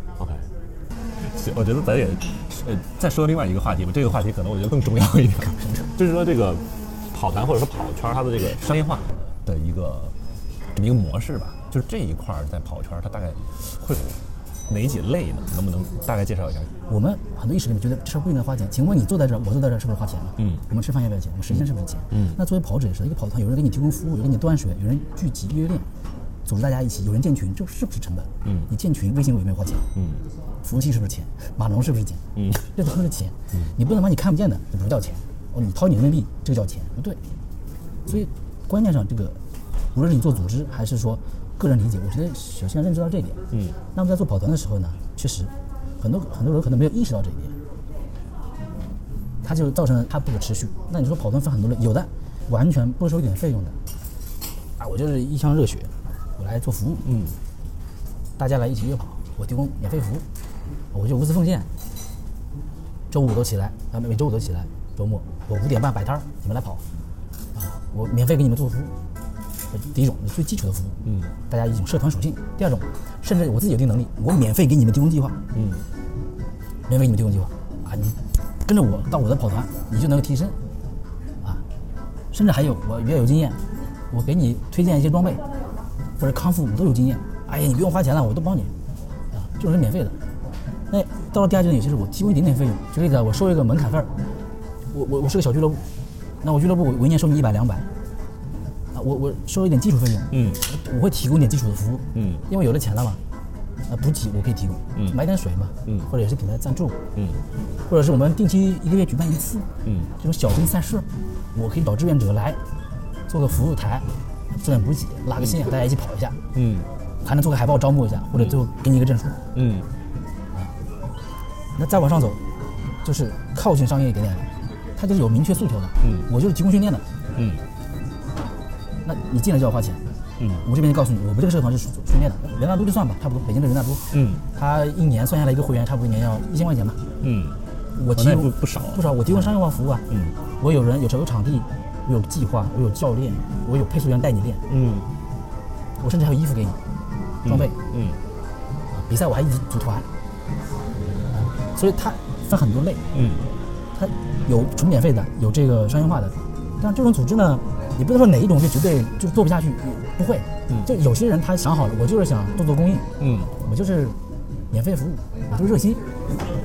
我觉得咱也呃再说另外一个话题吧，这个话题可能我觉得更重要一点，就是说这个跑团或者说跑圈它的这个商业化的一个一个模式吧，就是这一块儿在跑圈它大概会有哪几类呢？能不能大概介绍一下？我们很多意识里面觉得这事儿不应该花钱。请问你坐在这儿，我坐在这儿是不是花钱了？嗯我们吃饭要不要钱？我们时间是不是钱？嗯那作为跑者也是，一个跑团有人给你提供服务，有人给你端水，有人聚集约练，组织大家一起，有人建群，这是不是成本？嗯你建群微信我有没有花钱？嗯服务器是不是钱？码农是不是钱？嗯这都是钱。你不能把你看不见的，这不叫钱。哦，你掏你人民币，这个叫钱，不对。所以观念上，这个无论是你做组织还是说个人理解，我觉得首先要认知到这一点。嗯那么在做跑团的时候呢，确实很多很多人可能没有意识到这一点，它就造成了它不可持续。那你说跑团分很多类，有的完全不收一点费用的，啊，我就是一腔热血，我来做服务，嗯大家来一起约跑，我提供免费服务，我就无私奉献。周五都起来啊，每周五都起来，周末我五点半摆摊儿，你们来跑，啊，我免费给你们做服务。这第一种最基础的服务，嗯，大家一种社团属性。第二种，甚至我自己有一定能力，我免费给你们提供计划，嗯免费给你们提供计划啊，你跟着我到我的跑团，你就能够提升啊，甚至还有我比较有经验，我给你推荐一些装备或者康复，我都有经验。哎呀，你不用花钱了，我都帮你啊，这种是免费的。那到了第二阶段，有些是我提供一点点费用，举个例子啊，我收一个门槛费儿，我我我是个小俱乐部，那我俱乐部我我一年收你一百两百，啊，我我收一点基础费用，嗯我会提供一点基础的服务，嗯因为有了钱了嘛，啊，补给我可以提供，嗯买点水嘛，嗯或者也是品牌赞助，嗯或者是我们定期一个月举办一次，嗯这种小型赛事，我可以找志愿者来做个服务台，做点补给，拉个线，大家一起跑一下，嗯还能做个海报招募一下，或者最后给你一个证书。嗯那再往上走，就是靠近商业一点点的，它就是有明确诉求的。嗯我就是提供训练的，嗯那你进来就要花钱。嗯我这边就告诉你，我们这个社团是属训练的，人大都就算吧，差不多，北京的人大都，嗯他一年算下来一个会员，差不多一年要一千块钱吧。嗯，我提供不不少不少，我提供商业化服务啊。嗯我有人有车有场地，我有计划，我有教练，我有配速员带你练，嗯。我甚至还有衣服给你，装备。嗯啊比赛我还一直组团，啊所以它分很多类，嗯。它有纯免费的，有这个商业化的。但这种组织呢，你不能说哪一种就绝对就做不下去，不会。嗯。就有些人他想好了，我就是想做做公益，嗯。我就是免费服务，我就是热心，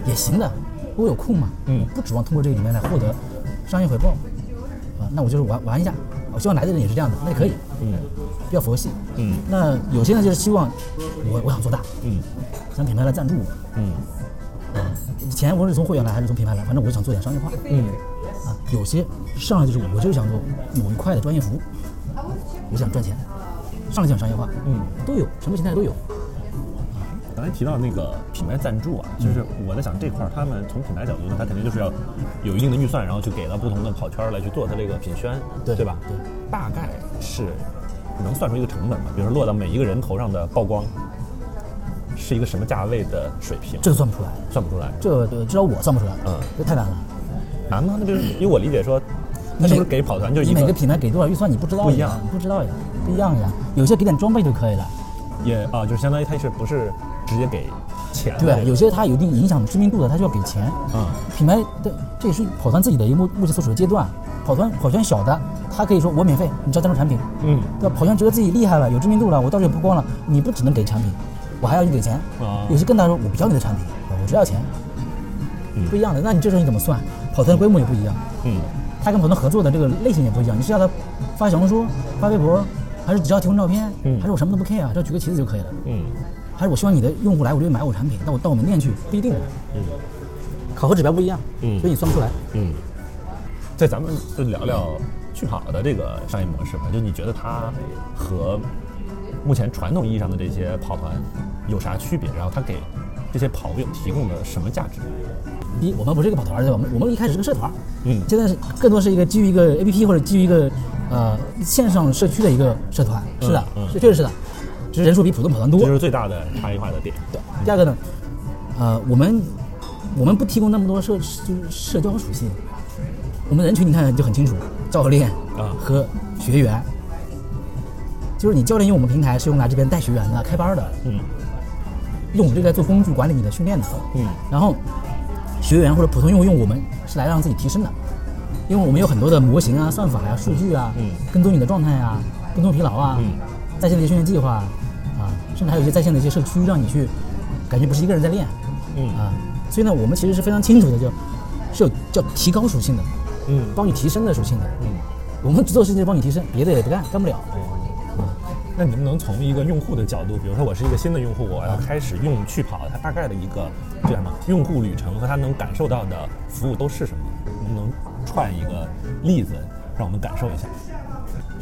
也行的。我有空嘛，嗯。不指望通过这个里面来获得商业回报，啊，那我就是玩玩一下。我希望来的人也是这样的，那也可以，嗯不要佛系。嗯那有些呢就是希望我我想做大，嗯想品牌来赞助我，嗯钱无论是从会员来还是从品牌来，反正我就想做点商业化。嗯啊，有些上来就是我就是想做某一块的专业服务，我想赚钱，上来就想商业化，嗯，都有，什么形态都有。刚才提到那个品牌赞助啊，就是我在想这块儿，他们从品牌角度呢，他肯定就是要有一定的预算，然后去给到不同的跑圈来去做他这个品宣，对对吧？对，大概是能算出一个成本吗？比如说落到每一个人头上的曝光是一个什么价位的水平？这个算不出来，算不出来，这个至少我算不出来，嗯这太难了。难吗？那就是因为我理解说，那是不是给跑团就是你每个品牌给多少预算，你不知道不一样你不知道呀，不一样呀。有些给点装备就可以了，也啊，就是相当于它是不是直接给钱？对，有些它有一定影响知名度的，它就要给钱。嗯品牌的这也是跑团自己的一个目目前所处的阶段。跑团跑圈小的，他可以说我免费，你只要赞助产品。嗯对吧？跑圈觉得自己厉害了，有知名度了，我到时候也曝光了，你不只能给产品，我还要你给钱。啊有些更大说，我不要你的产品，我只要钱，嗯不一样的。那你这时候你怎么算？跑团的规模也不一样，嗯他跟跑团合作的这个类型也不一样。你是要他发小红书、发微博，还是只要提供照片，嗯还是我什么都不 care 啊？只要举个旗子就可以了，嗯还是我希望你的用户来我这里买我产品，到我到我门店去，不一定的。嗯考核指标不一样，嗯所以你算不出来。嗯，在咱们就聊聊趣跑的这个商业模式吧。就你觉得它和目前传统意义上的这些跑团有啥区别？然后它给这些跑友提供了什么价值？第一，我们不是一个跑团，对吧？我们我们一开始是个社团，嗯现在是更多是一个基于一个 A P P 或者基于一个呃线上社区的一个社团。是的，嗯是确实是的，只是人数比普通跑团多这。是最大的差异化的点。对，第二个呢，呃，我们我们不提供那么多社就是社交属性，我们人群你看就很清楚，教练啊和学员，就是你教练用我们平台是用来这边带学员的、开班的，嗯用我们这个做工具管理你的训练的，嗯然后学员或者普通用户用我们是来让自己提升的，因为我们有很多的模型啊、算法呀、数据啊，嗯跟踪你的状态啊，跟踪疲劳啊，嗯在线的一些训练计划啊，甚至还有一些在线的一些社区，让你去感觉不是一个人在练嗯啊。所以呢，我们其实是非常清楚的，就，是有叫提高属性的，嗯帮你提升的属性的。嗯。我们只做事情就帮你提升，别的也不干，干不了。那你能不能从一个用户的角度，比如说我是一个新的用户，我要开始用去跑，它大概的一个这样嘛用户旅程和他能感受到的服务都是什么？能不能串一个例子让我们感受一下？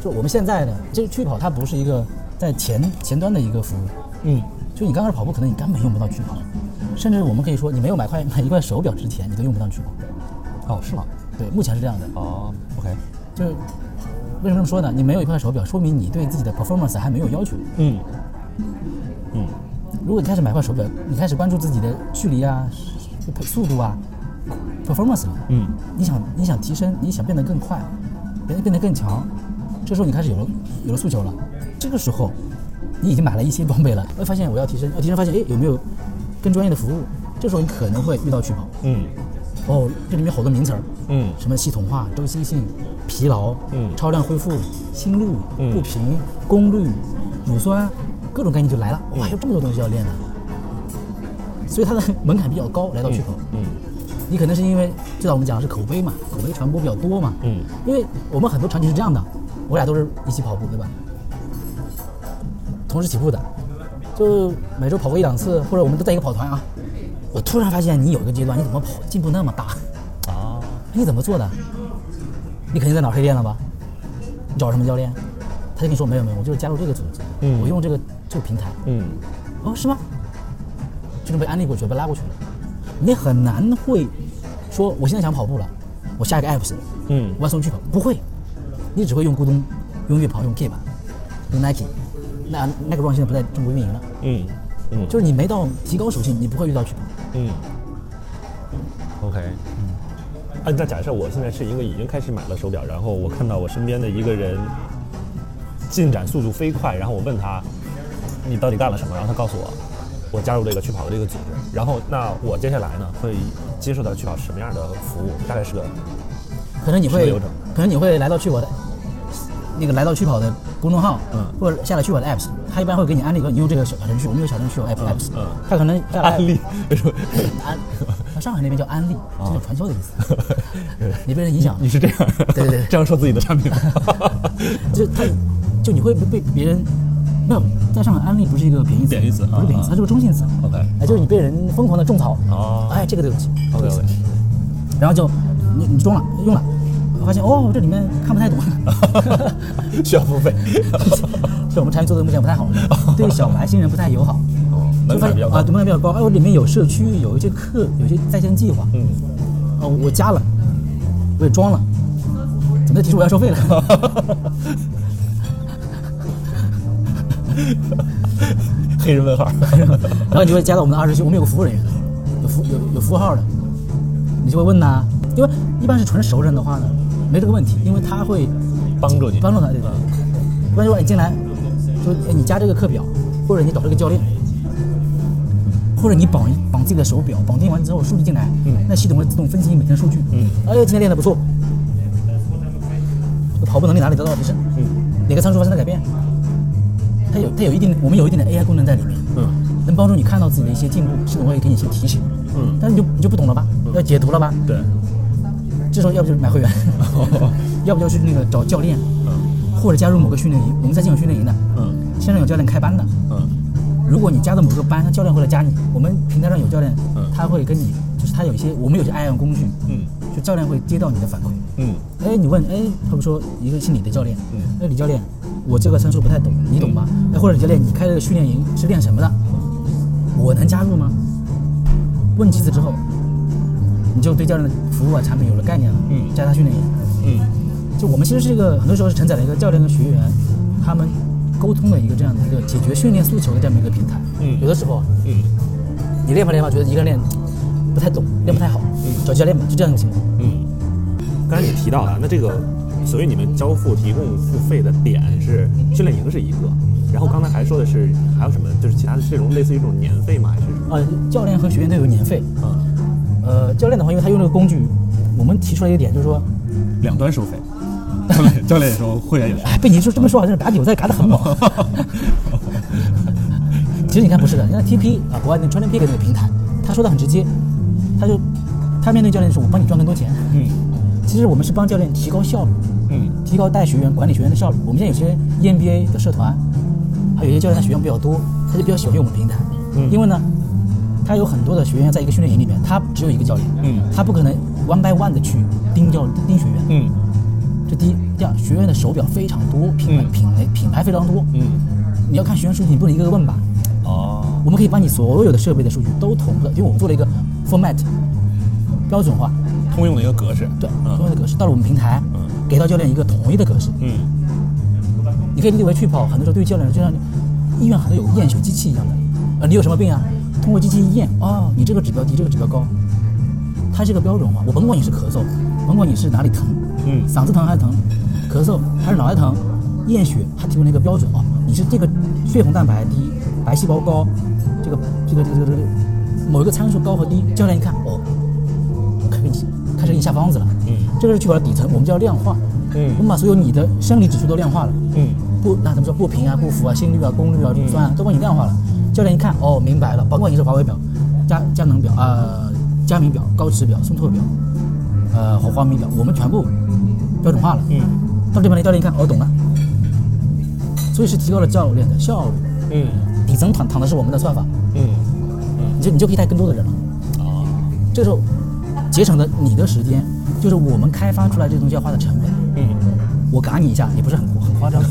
就我们现在呢这个去跑，它不是一个在前前端的一个服务，嗯就你刚开始跑步，可能你根本用不到巨跑，甚至我们可以说，你没有买块 买一块手表之前，你都用不到巨跑。哦，是吗？对，目前是这样的。哦，OK，就是为什么这么说呢？你没有一块手表，说明你对自己的 performance 还没有要求。嗯嗯如果你开始买块手表，你开始关注自己的距离啊、速度啊、performance 了，嗯你想你想提升，你想变得更快，变得变得更强，这时候你开始有了有了诉求了。这个时候，你已经买了一些装备了，会发现我要提升，要提升，发现哎有没有更专业的服务？这时候你可能会遇到趣跑。嗯哦，这里面好多名词儿，嗯什么系统化、周期性、疲劳、嗯超量恢复、心率、嗯步频、功率、乳酸，各种概念就来了。嗯哇，有这么多东西要练的，所以它的门槛比较高。来到趣跑，嗯你可能是因为知道我们讲的是口碑嘛，口碑传播比较多嘛。嗯因为我们很多场景是这样的，我俩都是一起跑步，对吧？同时起步的，就每周跑过一两次，或者我们都在一个跑团啊。我突然发现你有一个阶段，你怎么跑进步那么大？啊你怎么做的？你肯定在脑黑店了吧？你找什么教练？他就跟你说没有没有，我就是加入这个组织，嗯我用这个这个平台。嗯哦，是吗？就能被安利过去，被拉过去了。你很难会说我现在想跑步了，我下一个 apps 嗯我要送去跑，不会，你只会用咕咚、用悦跑、用 Keep、用 Nike，那那个 run 现在不在中国运营了，嗯嗯。就是你没到提高属性，你不会遇到去跑。嗯，OK，嗯，啊，那假设我现在是一个已经开始买了手表，然后我看到我身边的一个人进展速度飞快，然后我问他你到底干了什么，然后他告诉我我加入这个去跑的这个组织，然后那我接下来呢会接受到去跑什么样的服务？大概是个可能你会流程，可能你会来到趣跑的，那个来到趣跑的公众号，嗯。或者下载趣跑的 apps，他一般会给你安利个，你用这个小程序，我们有小程序有 app 嗯 apps，嗯。他可能安利？安，那上海那边叫安利，这是传销的意思，你被人影响，你是这样，对对对。这样说自己的产品。吗？就他，就你会被别人没有在上海安利不是一个贬义词，贬义词啊不是贬义词，它是个中性词。OK 哎，就是你被人疯狂的种草，哦。哎，这个对不起 OK OK，然后就你你中了用了，发现哦，这里面看不太懂，需要付费。是我们产品做的目前不太好，对小白新人不太友好。门槛比较高。对门槛比较高。哎，我里面有社区，有一些课，有一些在线计划。嗯，哦，我加了，我也装了，怎么提出我要收费了？黑人问号。然后你就会加到我们的二师兄，我们有个服务人员，有服有有服务号的，你就会问呐，因为一般是纯熟人的话呢，没这个问题，因为他会帮助你。帮助他，对。吧？不然说你进来，说哎你加这个课表，或者你找这个教练，或者你绑绑自己的手表，绑定完之后数据进来，嗯。那系统会自动分析你每天的数据，嗯。哎，今天练得不错，这个跑步能力哪里得到了提升，嗯。哪个参数发生了改变，它有它有一定我们有一定的 AI 功能在里面，嗯。能帮助你看到自己的一些进步，系统会给你一些提醒，嗯，但是你就你就不懂了吧，要解读了吧，对。这时候要不就是买会员，要不就是那个找教练，嗯或者加入某个训练营。我们在进有训练营的，嗯现在有教练开班的。嗯如果你加到某个班，他教练会来加你。我们平台上有教练嗯，他会跟你，就是他有一些我们有些 IM 工具，嗯就教练会接到你的反馈。嗯哎，你问，哎，他们说一个是你的教练，嗯哎，李教练，我这个参数不太懂，你懂吗？哎，或者李教练，你开这个训练营是练什么的？我能加入吗？问几次之后，你就对教练的服务啊、产品有了概念了。嗯加他训练营，嗯就我们其实是一个很多时候是承载了一个教练跟学员他们沟通的一个这样的一个解决训练诉求的这么一个平台。嗯有的时候啊嗯你练吧练吧，觉得一个人练不太懂，练不太好，嗯找教练吧，就这样一个情况。嗯刚才你提到了，那这个所谓你们交付提供付费的点是训练营是一个，然后刚才还说的是还有什么，就是其他的这种类似于一种年费吗？还是什么？呃，教练和学员都有年费。啊，呃，教练的话，因为他用这个工具，我们提出来一个点，就是说，两端收费。教练教练也说，会员也是。哎，被你说这么说，好像是嘎韭菜嘎得很猛。其实你看不是的，你看 TP 啊，国外那 Training Peak 那个平台，他说的很直接，他就他面对教练说，我帮你赚更多钱。嗯其实我们是帮教练提高效率，嗯提高带学员、管理学员的效率。我们现在有些 EMBA 的社团，还有一些教练他学员比较多，他就比较喜欢用我们平台，嗯因为呢，他有很多的学员在一个训练营里面，他只有一个教练，嗯他不可能 one by one 的去盯教盯学员，嗯这第一，第二，学员的手表非常多，品牌、嗯品类品牌非常多，嗯。你要看学员数据，你不能一个个问吧？哦。我们可以把你所有的设备的数据都同步的，因为我们做了一个 format 标准化，通用的一个格式。对，嗯同样的格式，到了我们平台，嗯给到教练一个统一的格式。嗯你可以理解为去跑，很多时候对于教练就像医院很多有验血机器一样的，呃，你有什么病啊？通过机器一验，哦，你这个指标低，这个指标高，它是一个标准化。我甭管你是咳嗽，甭管你是哪里疼，嗯嗓子疼还是疼，咳嗽还是脑袋疼，验血它提供了一个标准哦，你是这个血红蛋白低，白细胞高，这个这个这个这个这个某一个参数高和低，教练一看哦，开始给你开始给你下方子了，嗯这个是去保底层，我们叫量化，嗯我们把所有你的生理指数都量化了，嗯不，那怎么说不平啊、不服啊、心率啊、功率啊、乳酸啊，都帮你量化了。教练一看，哦，明白了，甭管你是华为表、佳佳能表、呃佳明表、高驰表、松拓表、呃华米表，我们全部标准化了。嗯到这边来，教练一看，哦，懂了。所以是提高了教练的效率，嗯底层躺躺的是我们的算法，嗯你就你就可以带更多的人了。啊这时候节省的你的时间，就是我们开发出来这个东西要花的成本。嗯，我嘎你一下，也不是很很夸张。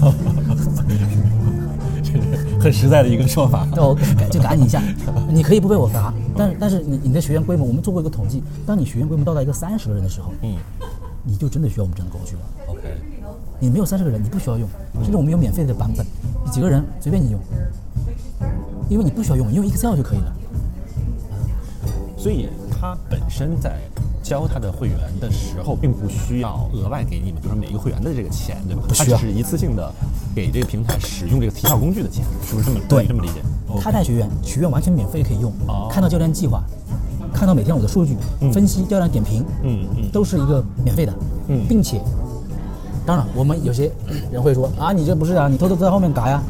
很实在的一个说法。哦，就打你一下，你可以不被我罚，但是但是你你的学员规模，我们做过一个统计，当你学员规模到达一个三十个人的时候，嗯你就真的需要我们这样的工具了。，OK，你没有三十个人，你不需要用，甚至我们有免费的版本，几个人随便你用，因为你不需要用，你用 Excel 就可以了。所以它本身在教他的会员的时候，并不需要额外给你们，就是每一个会员的这个钱，对吧？不需要。是一次性的给这个平台使用这个提效工具的钱，是不是这么对。这么理解？他带学员，学员完全免费可以用哦，看到教练计划，看到每天我的数据分析，教练点评，嗯嗯都是一个免费的，嗯。并且，当然我们有些人会说啊，你这不是啊，你偷偷在后面嘎呀，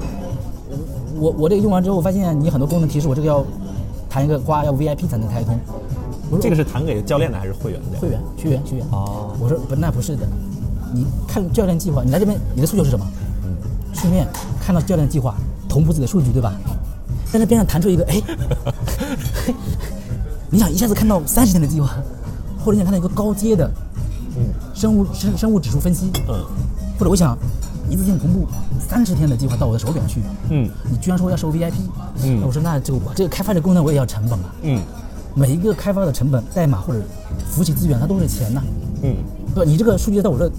我我这个用完之后，我发现你很多功能提示我这个要弹一个瓜要 VIP 才能开通，这个是弹给教练的还是会员的？会员学员学员。哦。我说不那不是的，你看教练计划，你来这边你的诉求是什么？训练看到教练计划，同步自己的数据对吧？但是边上弹出一个哎，你想一下子看到三十天的计划，或者你想看到一个高阶的嗯。生物生生物指数分析，嗯。或者我想一次性同步三十天的计划到我的手表去，嗯。你居然说要收 VIP，嗯。那我说那这个我这个开发这个功能我也要成本啊，嗯每一个开发的成本、代码或者服务器资源它都是钱呐、嗯对吧？你这个数据在我这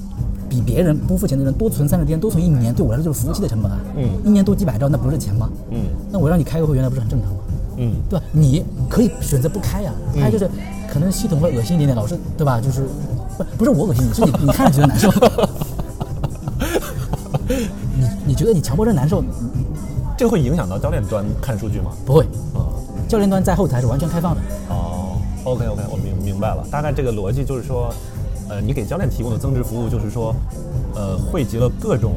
比别人不付钱的人多存三十天，多存一年，对我来说就是服务器的成本啊，嗯一年多几百兆那不是钱吗？嗯那我让你开个会员，那不是很正常吗？嗯对吧？你可以选择不开呀、开就是可能系统会恶心一点点，老是对吧？就是不不是我恶心你，是你你看着觉得难受。你你觉得你强迫症难受？这个会影响到教练端看数据吗？不会，啊。教练端在后台是完全开放的。哦，OK OK，我明明白了，大概这个逻辑就是说，呃，你给教练提供的增值服务就是说，呃，汇集了各种，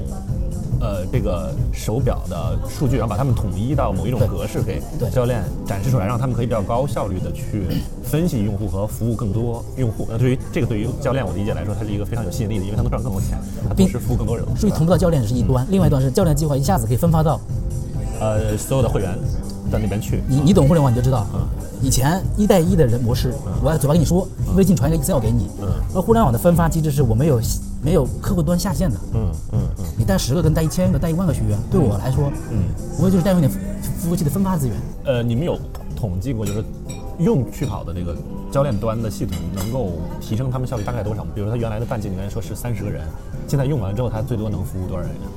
呃，这个手表的数据，然后把它们统一到某一种格式给教练展示出来，让他们可以比较高效率的去分析用户和服务更多。用户。那对于这个对于教练我理解来说，它是一个非常有吸引力的，因为他能赚更多钱，他同并时服务更多人。所以同步到教练是一端，另外一端是教练计划一下子可以分发到。呃，所有的会员到那边去。你，你懂互联网你就知道，以前一带一的人模式，我要嘴巴跟你说，微信传一个 Excel 给你，而互联网的分发机制是我没有没有客户端下线的，嗯嗯嗯。你带十个跟带一千个、带一万个学员，对我来说，嗯，无非就是占用点服服务器的分发资源。呃，你们有统计过，就是用趣跑的这个教练端的系统能够提升他们效率大概多少吗？比如说他原来的半径，你刚才说是三十个人，现在用完之后，他最多能服务多少人呀？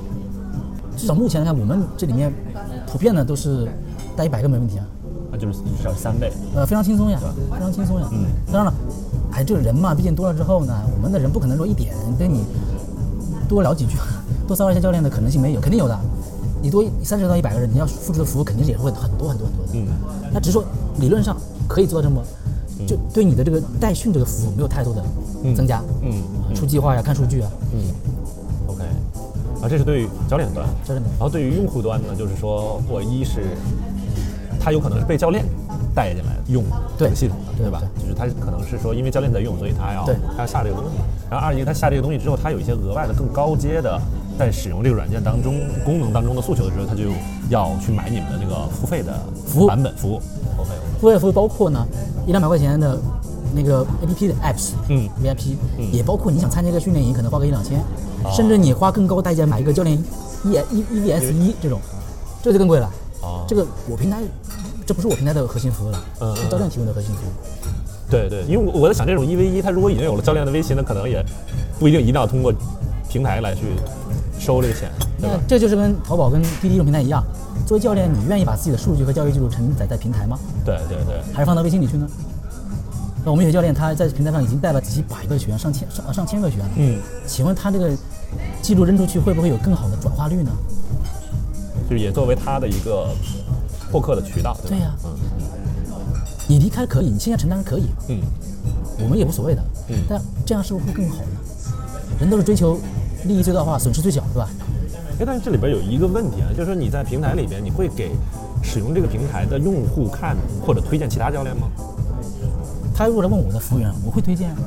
至少目前来看，我们这里面普遍的都是带一百个没问题啊，那就是至少三倍。呃，非常轻松呀，非常轻松呀。嗯，当然了，哎，这个人嘛，毕竟多了之后呢，我们的人不可能说一点跟你多聊几句，多骚扰一下教练的可能性没有，肯定有的。你多三十到一百个人，你要付出的服务肯定是也会很多很多很多的。嗯，那只是说理论上可以做到这么，就对你的这个代训这个服务没有太多的增加。嗯。出计划呀，看数据啊，嗯，OK，啊，这是对于教练端，教练端然后对于用户端呢，就是说我一是他有可能是被教练带进来用这对个系统的，对吧？对就是他可能是说因为教练在用，所以他要对他要下这个东西。然后二一个他下这个东西之后，他有一些额外的更高阶的，在使用这个软件当中功能当中的诉求的时候，他就要去买你们的这个付费的服务版本服务。OK，付费服务包括呢一两百块钱的那个 APP 的 apps，嗯，VIP，、嗯也包括你想参加一个训练营，可能花个一两千，甚至你花更高代价买一个教练 E E E V S 一这种，这就更贵了。哦这个我平台，这不是我平台的核心服务了，嗯是教练提供的核心服务。对对，因为我在想这种一 v 一，他如果已经有了教练的微信，那可能也不一定一定要通过平台来去收这个钱？那这就是跟淘宝跟滴滴这种平台一样，作为教练，你愿意把自己的数据和交易记录承载在平台吗？对对对，还是放到微信里去呢？那我们有些教练他在平台上已经带了几百个学员，上千上上千个学员了。嗯，请问他这个记录扔出去会不会有更好的转化率呢？就是也作为他的一个获客的渠道，对吧？对呀嗯你离开可以，你现在承担可以，嗯我们也无所谓的。嗯但这样是不是会更好呢？人都是追求利益最大化，损失最小，对吧？哎，但是这里边有一个问题啊，就是说你在平台里边，你会给使用这个平台的用户看或者推荐其他教练吗？他如果来问我的服务员，我会推荐啊。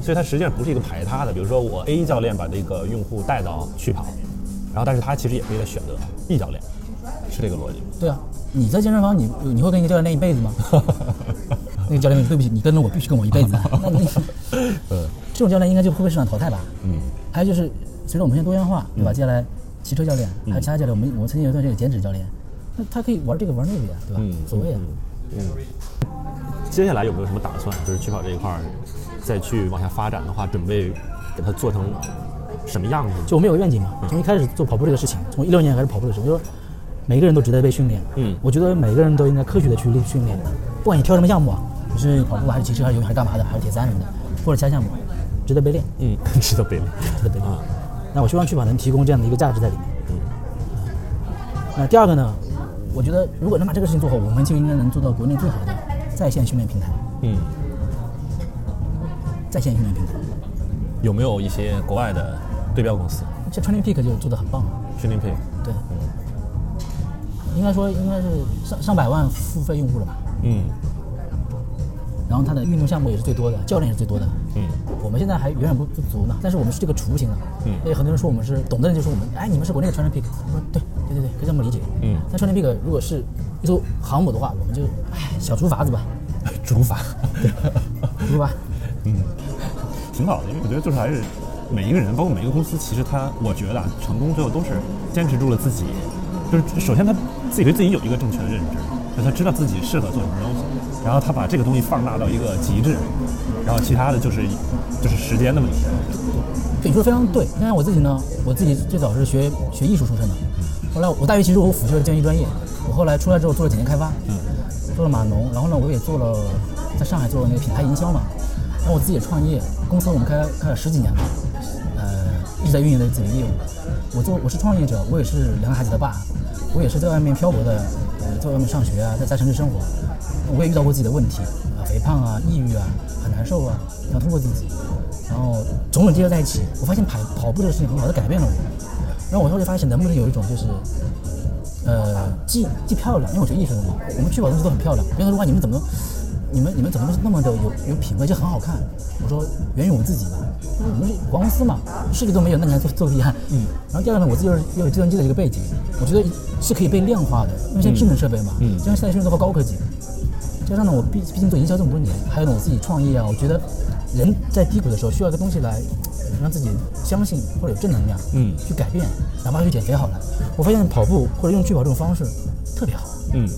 所以它实际上不是一个排他的，比如说我 A 教练把这个用户带到去跑，然后但是他其实也可以来选择 B 教练，是这个逻辑吗？对啊，你在健身房，你你会跟一个教练练一辈子吗？那个教练说对不起，你跟着我必须跟我一辈子。那这种教练应该就会被市场淘汰吧？嗯还有就是随着我们现在多元化，对吧？接下来骑车教练，嗯还有其他教练，我们我们曾经有一段时间有减脂教练，那他可以玩这个玩那个呀，对吧？所谓啊。接下来有没有什么打算？就是趣跑这一块儿再去往下发展的话，准备给他做成什么样子？就我们有个愿景嘛，从一开始做跑步这个事情，从一六年开始跑步的时候，就说每个人都值得被训练。嗯我觉得每个人都应该科学的去训练，不管你挑什么项目啊，你是跑步还是骑车还是游泳还是干嘛的，还是铁三什么的，或者其他项目，值得被练，嗯，值得被练。值得被练。那我希望去跑能提供这样的一个价值在里面。嗯。那第二个呢，我觉得如果能把这个事情做好，我们就应该能做到国内最好的在线训练平台。嗯，在线训练平台，有没有一些国外的对标公司？这 Training Peak 就做得很棒了。训练配？对，应该说应该是上上百万付费用户了吧？嗯然后它的运动项目也是最多的，教练也是最多的。嗯我们现在还远远不不足呢，但是我们是这个雏形啊。嗯所以很多人说我们是懂的人就说我们，哎，你们是国内的 Training Peak。我说对对对对，可以这么理解。嗯但 Training Peak 如果是一艘航母的话，我们就哎小竹筏子吧，竹筏。竹筏。嗯。挺好的，因为我觉得就是还是每一个人，包括每一个公司，其实他我觉得啊，成功最后都是坚持住了自己，就是首先他自己对自己有一个正确的认知，就他知道自己适合做什么东西，然后他把这个东西放大到一个极致，然后其他的就是就是时间的问题。对，你说的非常对。你看我自己呢，我自己最早是学学艺术出身的，后来我大学其实我辅修的建筑专业，我后来出来之后做了几年开发，嗯，做了码农，然后呢我也做了在上海做了那个品牌营销嘛，然后我自己也创业，公司我们开开了十几年了，在运营的自己的业务。我做我是创业者，我也是两个孩子的爸，我也是在外面漂泊的，呃，在外面上学啊，在大城市生活，我也遇到过自己的问题啊，肥胖啊，抑郁啊，很难受啊，想通过自己。然后种种结合在一起，我发现跑跑步这个事情很好的改变了我。然后我后来发现能不能有一种就是，呃，既既漂亮，因为我学艺术的嘛，我们去跑的东西都很漂亮。别人说哇，你们怎么，你们你们怎么那么的有有品味，就很好看？我说源于我们自己吧，我们是广告公司嘛，设计都没有，那你还做做个 PR？嗯。然后第二个呢，我自己又有计算机的一个背景，我觉得是可以被量化的，因为现在智能设备嘛，嗯，加上现在用的高科技，加上呢，我毕毕竟做营销这么多年，还有呢我自己创业啊，我觉得人在低谷的时候需要一个东西来让自己相信或者有正能量，嗯去改变，哪怕去减肥好了。我发现跑步或者用去跑这种方式特别好，嗯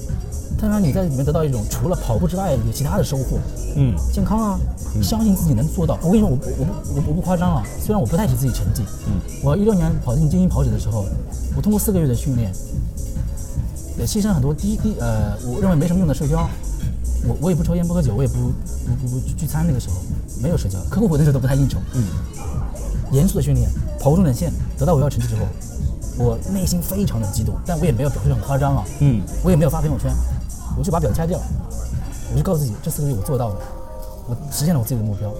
它让你在里面得到一种除了跑步之外有其他的收获，嗯健康啊，相信自己能做到。我跟你说，我我不我不我不夸张啊，虽然我不太提自己成绩，嗯，我一六年跑进精英跑者的时候，我通过四个月的训练，也牺牲很多低低呃，我认为没什么用的社交。我我也不抽烟不喝酒，我也不不不不聚餐，那个时候没有社交，客户我那时候都不太应酬。嗯，严肃的训练，跑过终点线，得到我要成绩之后，我内心非常的激动，但我也没有表现很夸张啊。嗯我也没有发朋友圈，我就把表掐掉，我就告诉自己，这四个月我做到了，我实现了我自己的目标，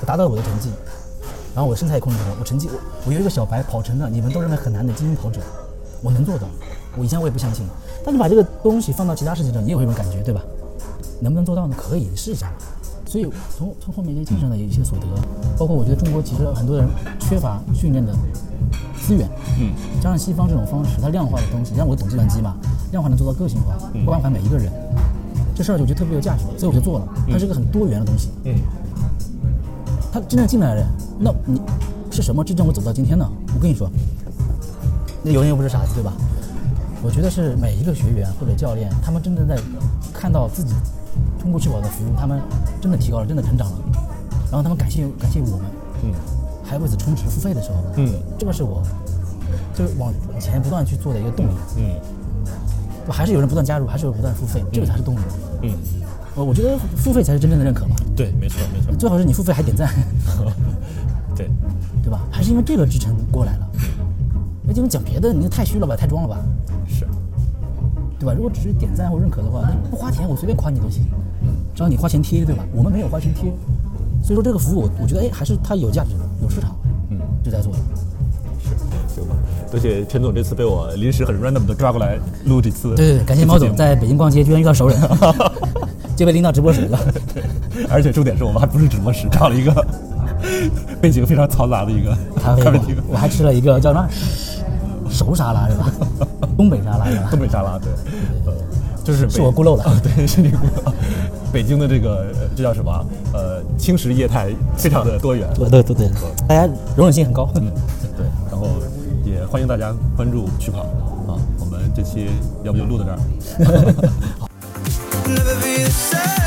我达到了我的成绩，然后我身材也控制好，我成绩我我有一个小白跑成了你们都认为很难的精英跑者，我能做到。我以前我也不相信，但你把这个东西放到其他事情上，你也会有一种感觉，对吧？能不能做到呢？可以试一下。所以从从后面一些精神的一些所得，包括我觉得中国其实很多人缺乏训练的资源，嗯，加上西方这种方式，它量化的东西，让我懂计算机嘛，量化能做到个性化，关怀每一个人，这事儿就觉得特别有价值，所以我就做了。它是一个很多元的东西，嗯。他真正进来的人，那你是什么支撑我走到今天呢？我跟你说，那有人又不是傻子，对吧？我觉得是每一个学员或者教练，他们真的在看到自己通过去跑的服务，他们真的提高了，真的成长了，然后他们感谢感谢我们，嗯。还为此充值付费的时候，嗯。这个是我就是往往前不断去做的一个动力。嗯。不还是有人不断加入，还是有人不断付费，这个才是动力。嗯，我我觉得付费才是真正的认可吧，对，没错没错，最好是你付费还点赞，对，对吧？还是因为这个支撑过来了。那就讲别的，你太虚了吧，太装了吧，是，对吧？如果只是点赞或认可的话，那不花钱我随便夸你都行，只要你花钱贴，对吧？我们没有花钱贴，所以说这个服务我我觉得哎还是它有价值的，有市场，嗯，就在做。而且陈总这次被我临时很 random 的抓过来录这次，对对对，感谢毛总在北京逛街居然遇到熟人，就被拎到直播室了。而且重点是我们还不是直播室，找了一个背景非常嘈杂的一个咖啡厅，，我还吃了一个叫什么熟沙拉是吧？东北沙拉是吧？东北沙拉，对，呃，就是是我孤陋了啊，对，是你孤陋。北京的这个呃这叫什么啊？呃，轻食业态非常的多元，对对对对，大家容忍性很高。嗯，欢迎大家关注趣跑啊，我们这期要不就录到这儿。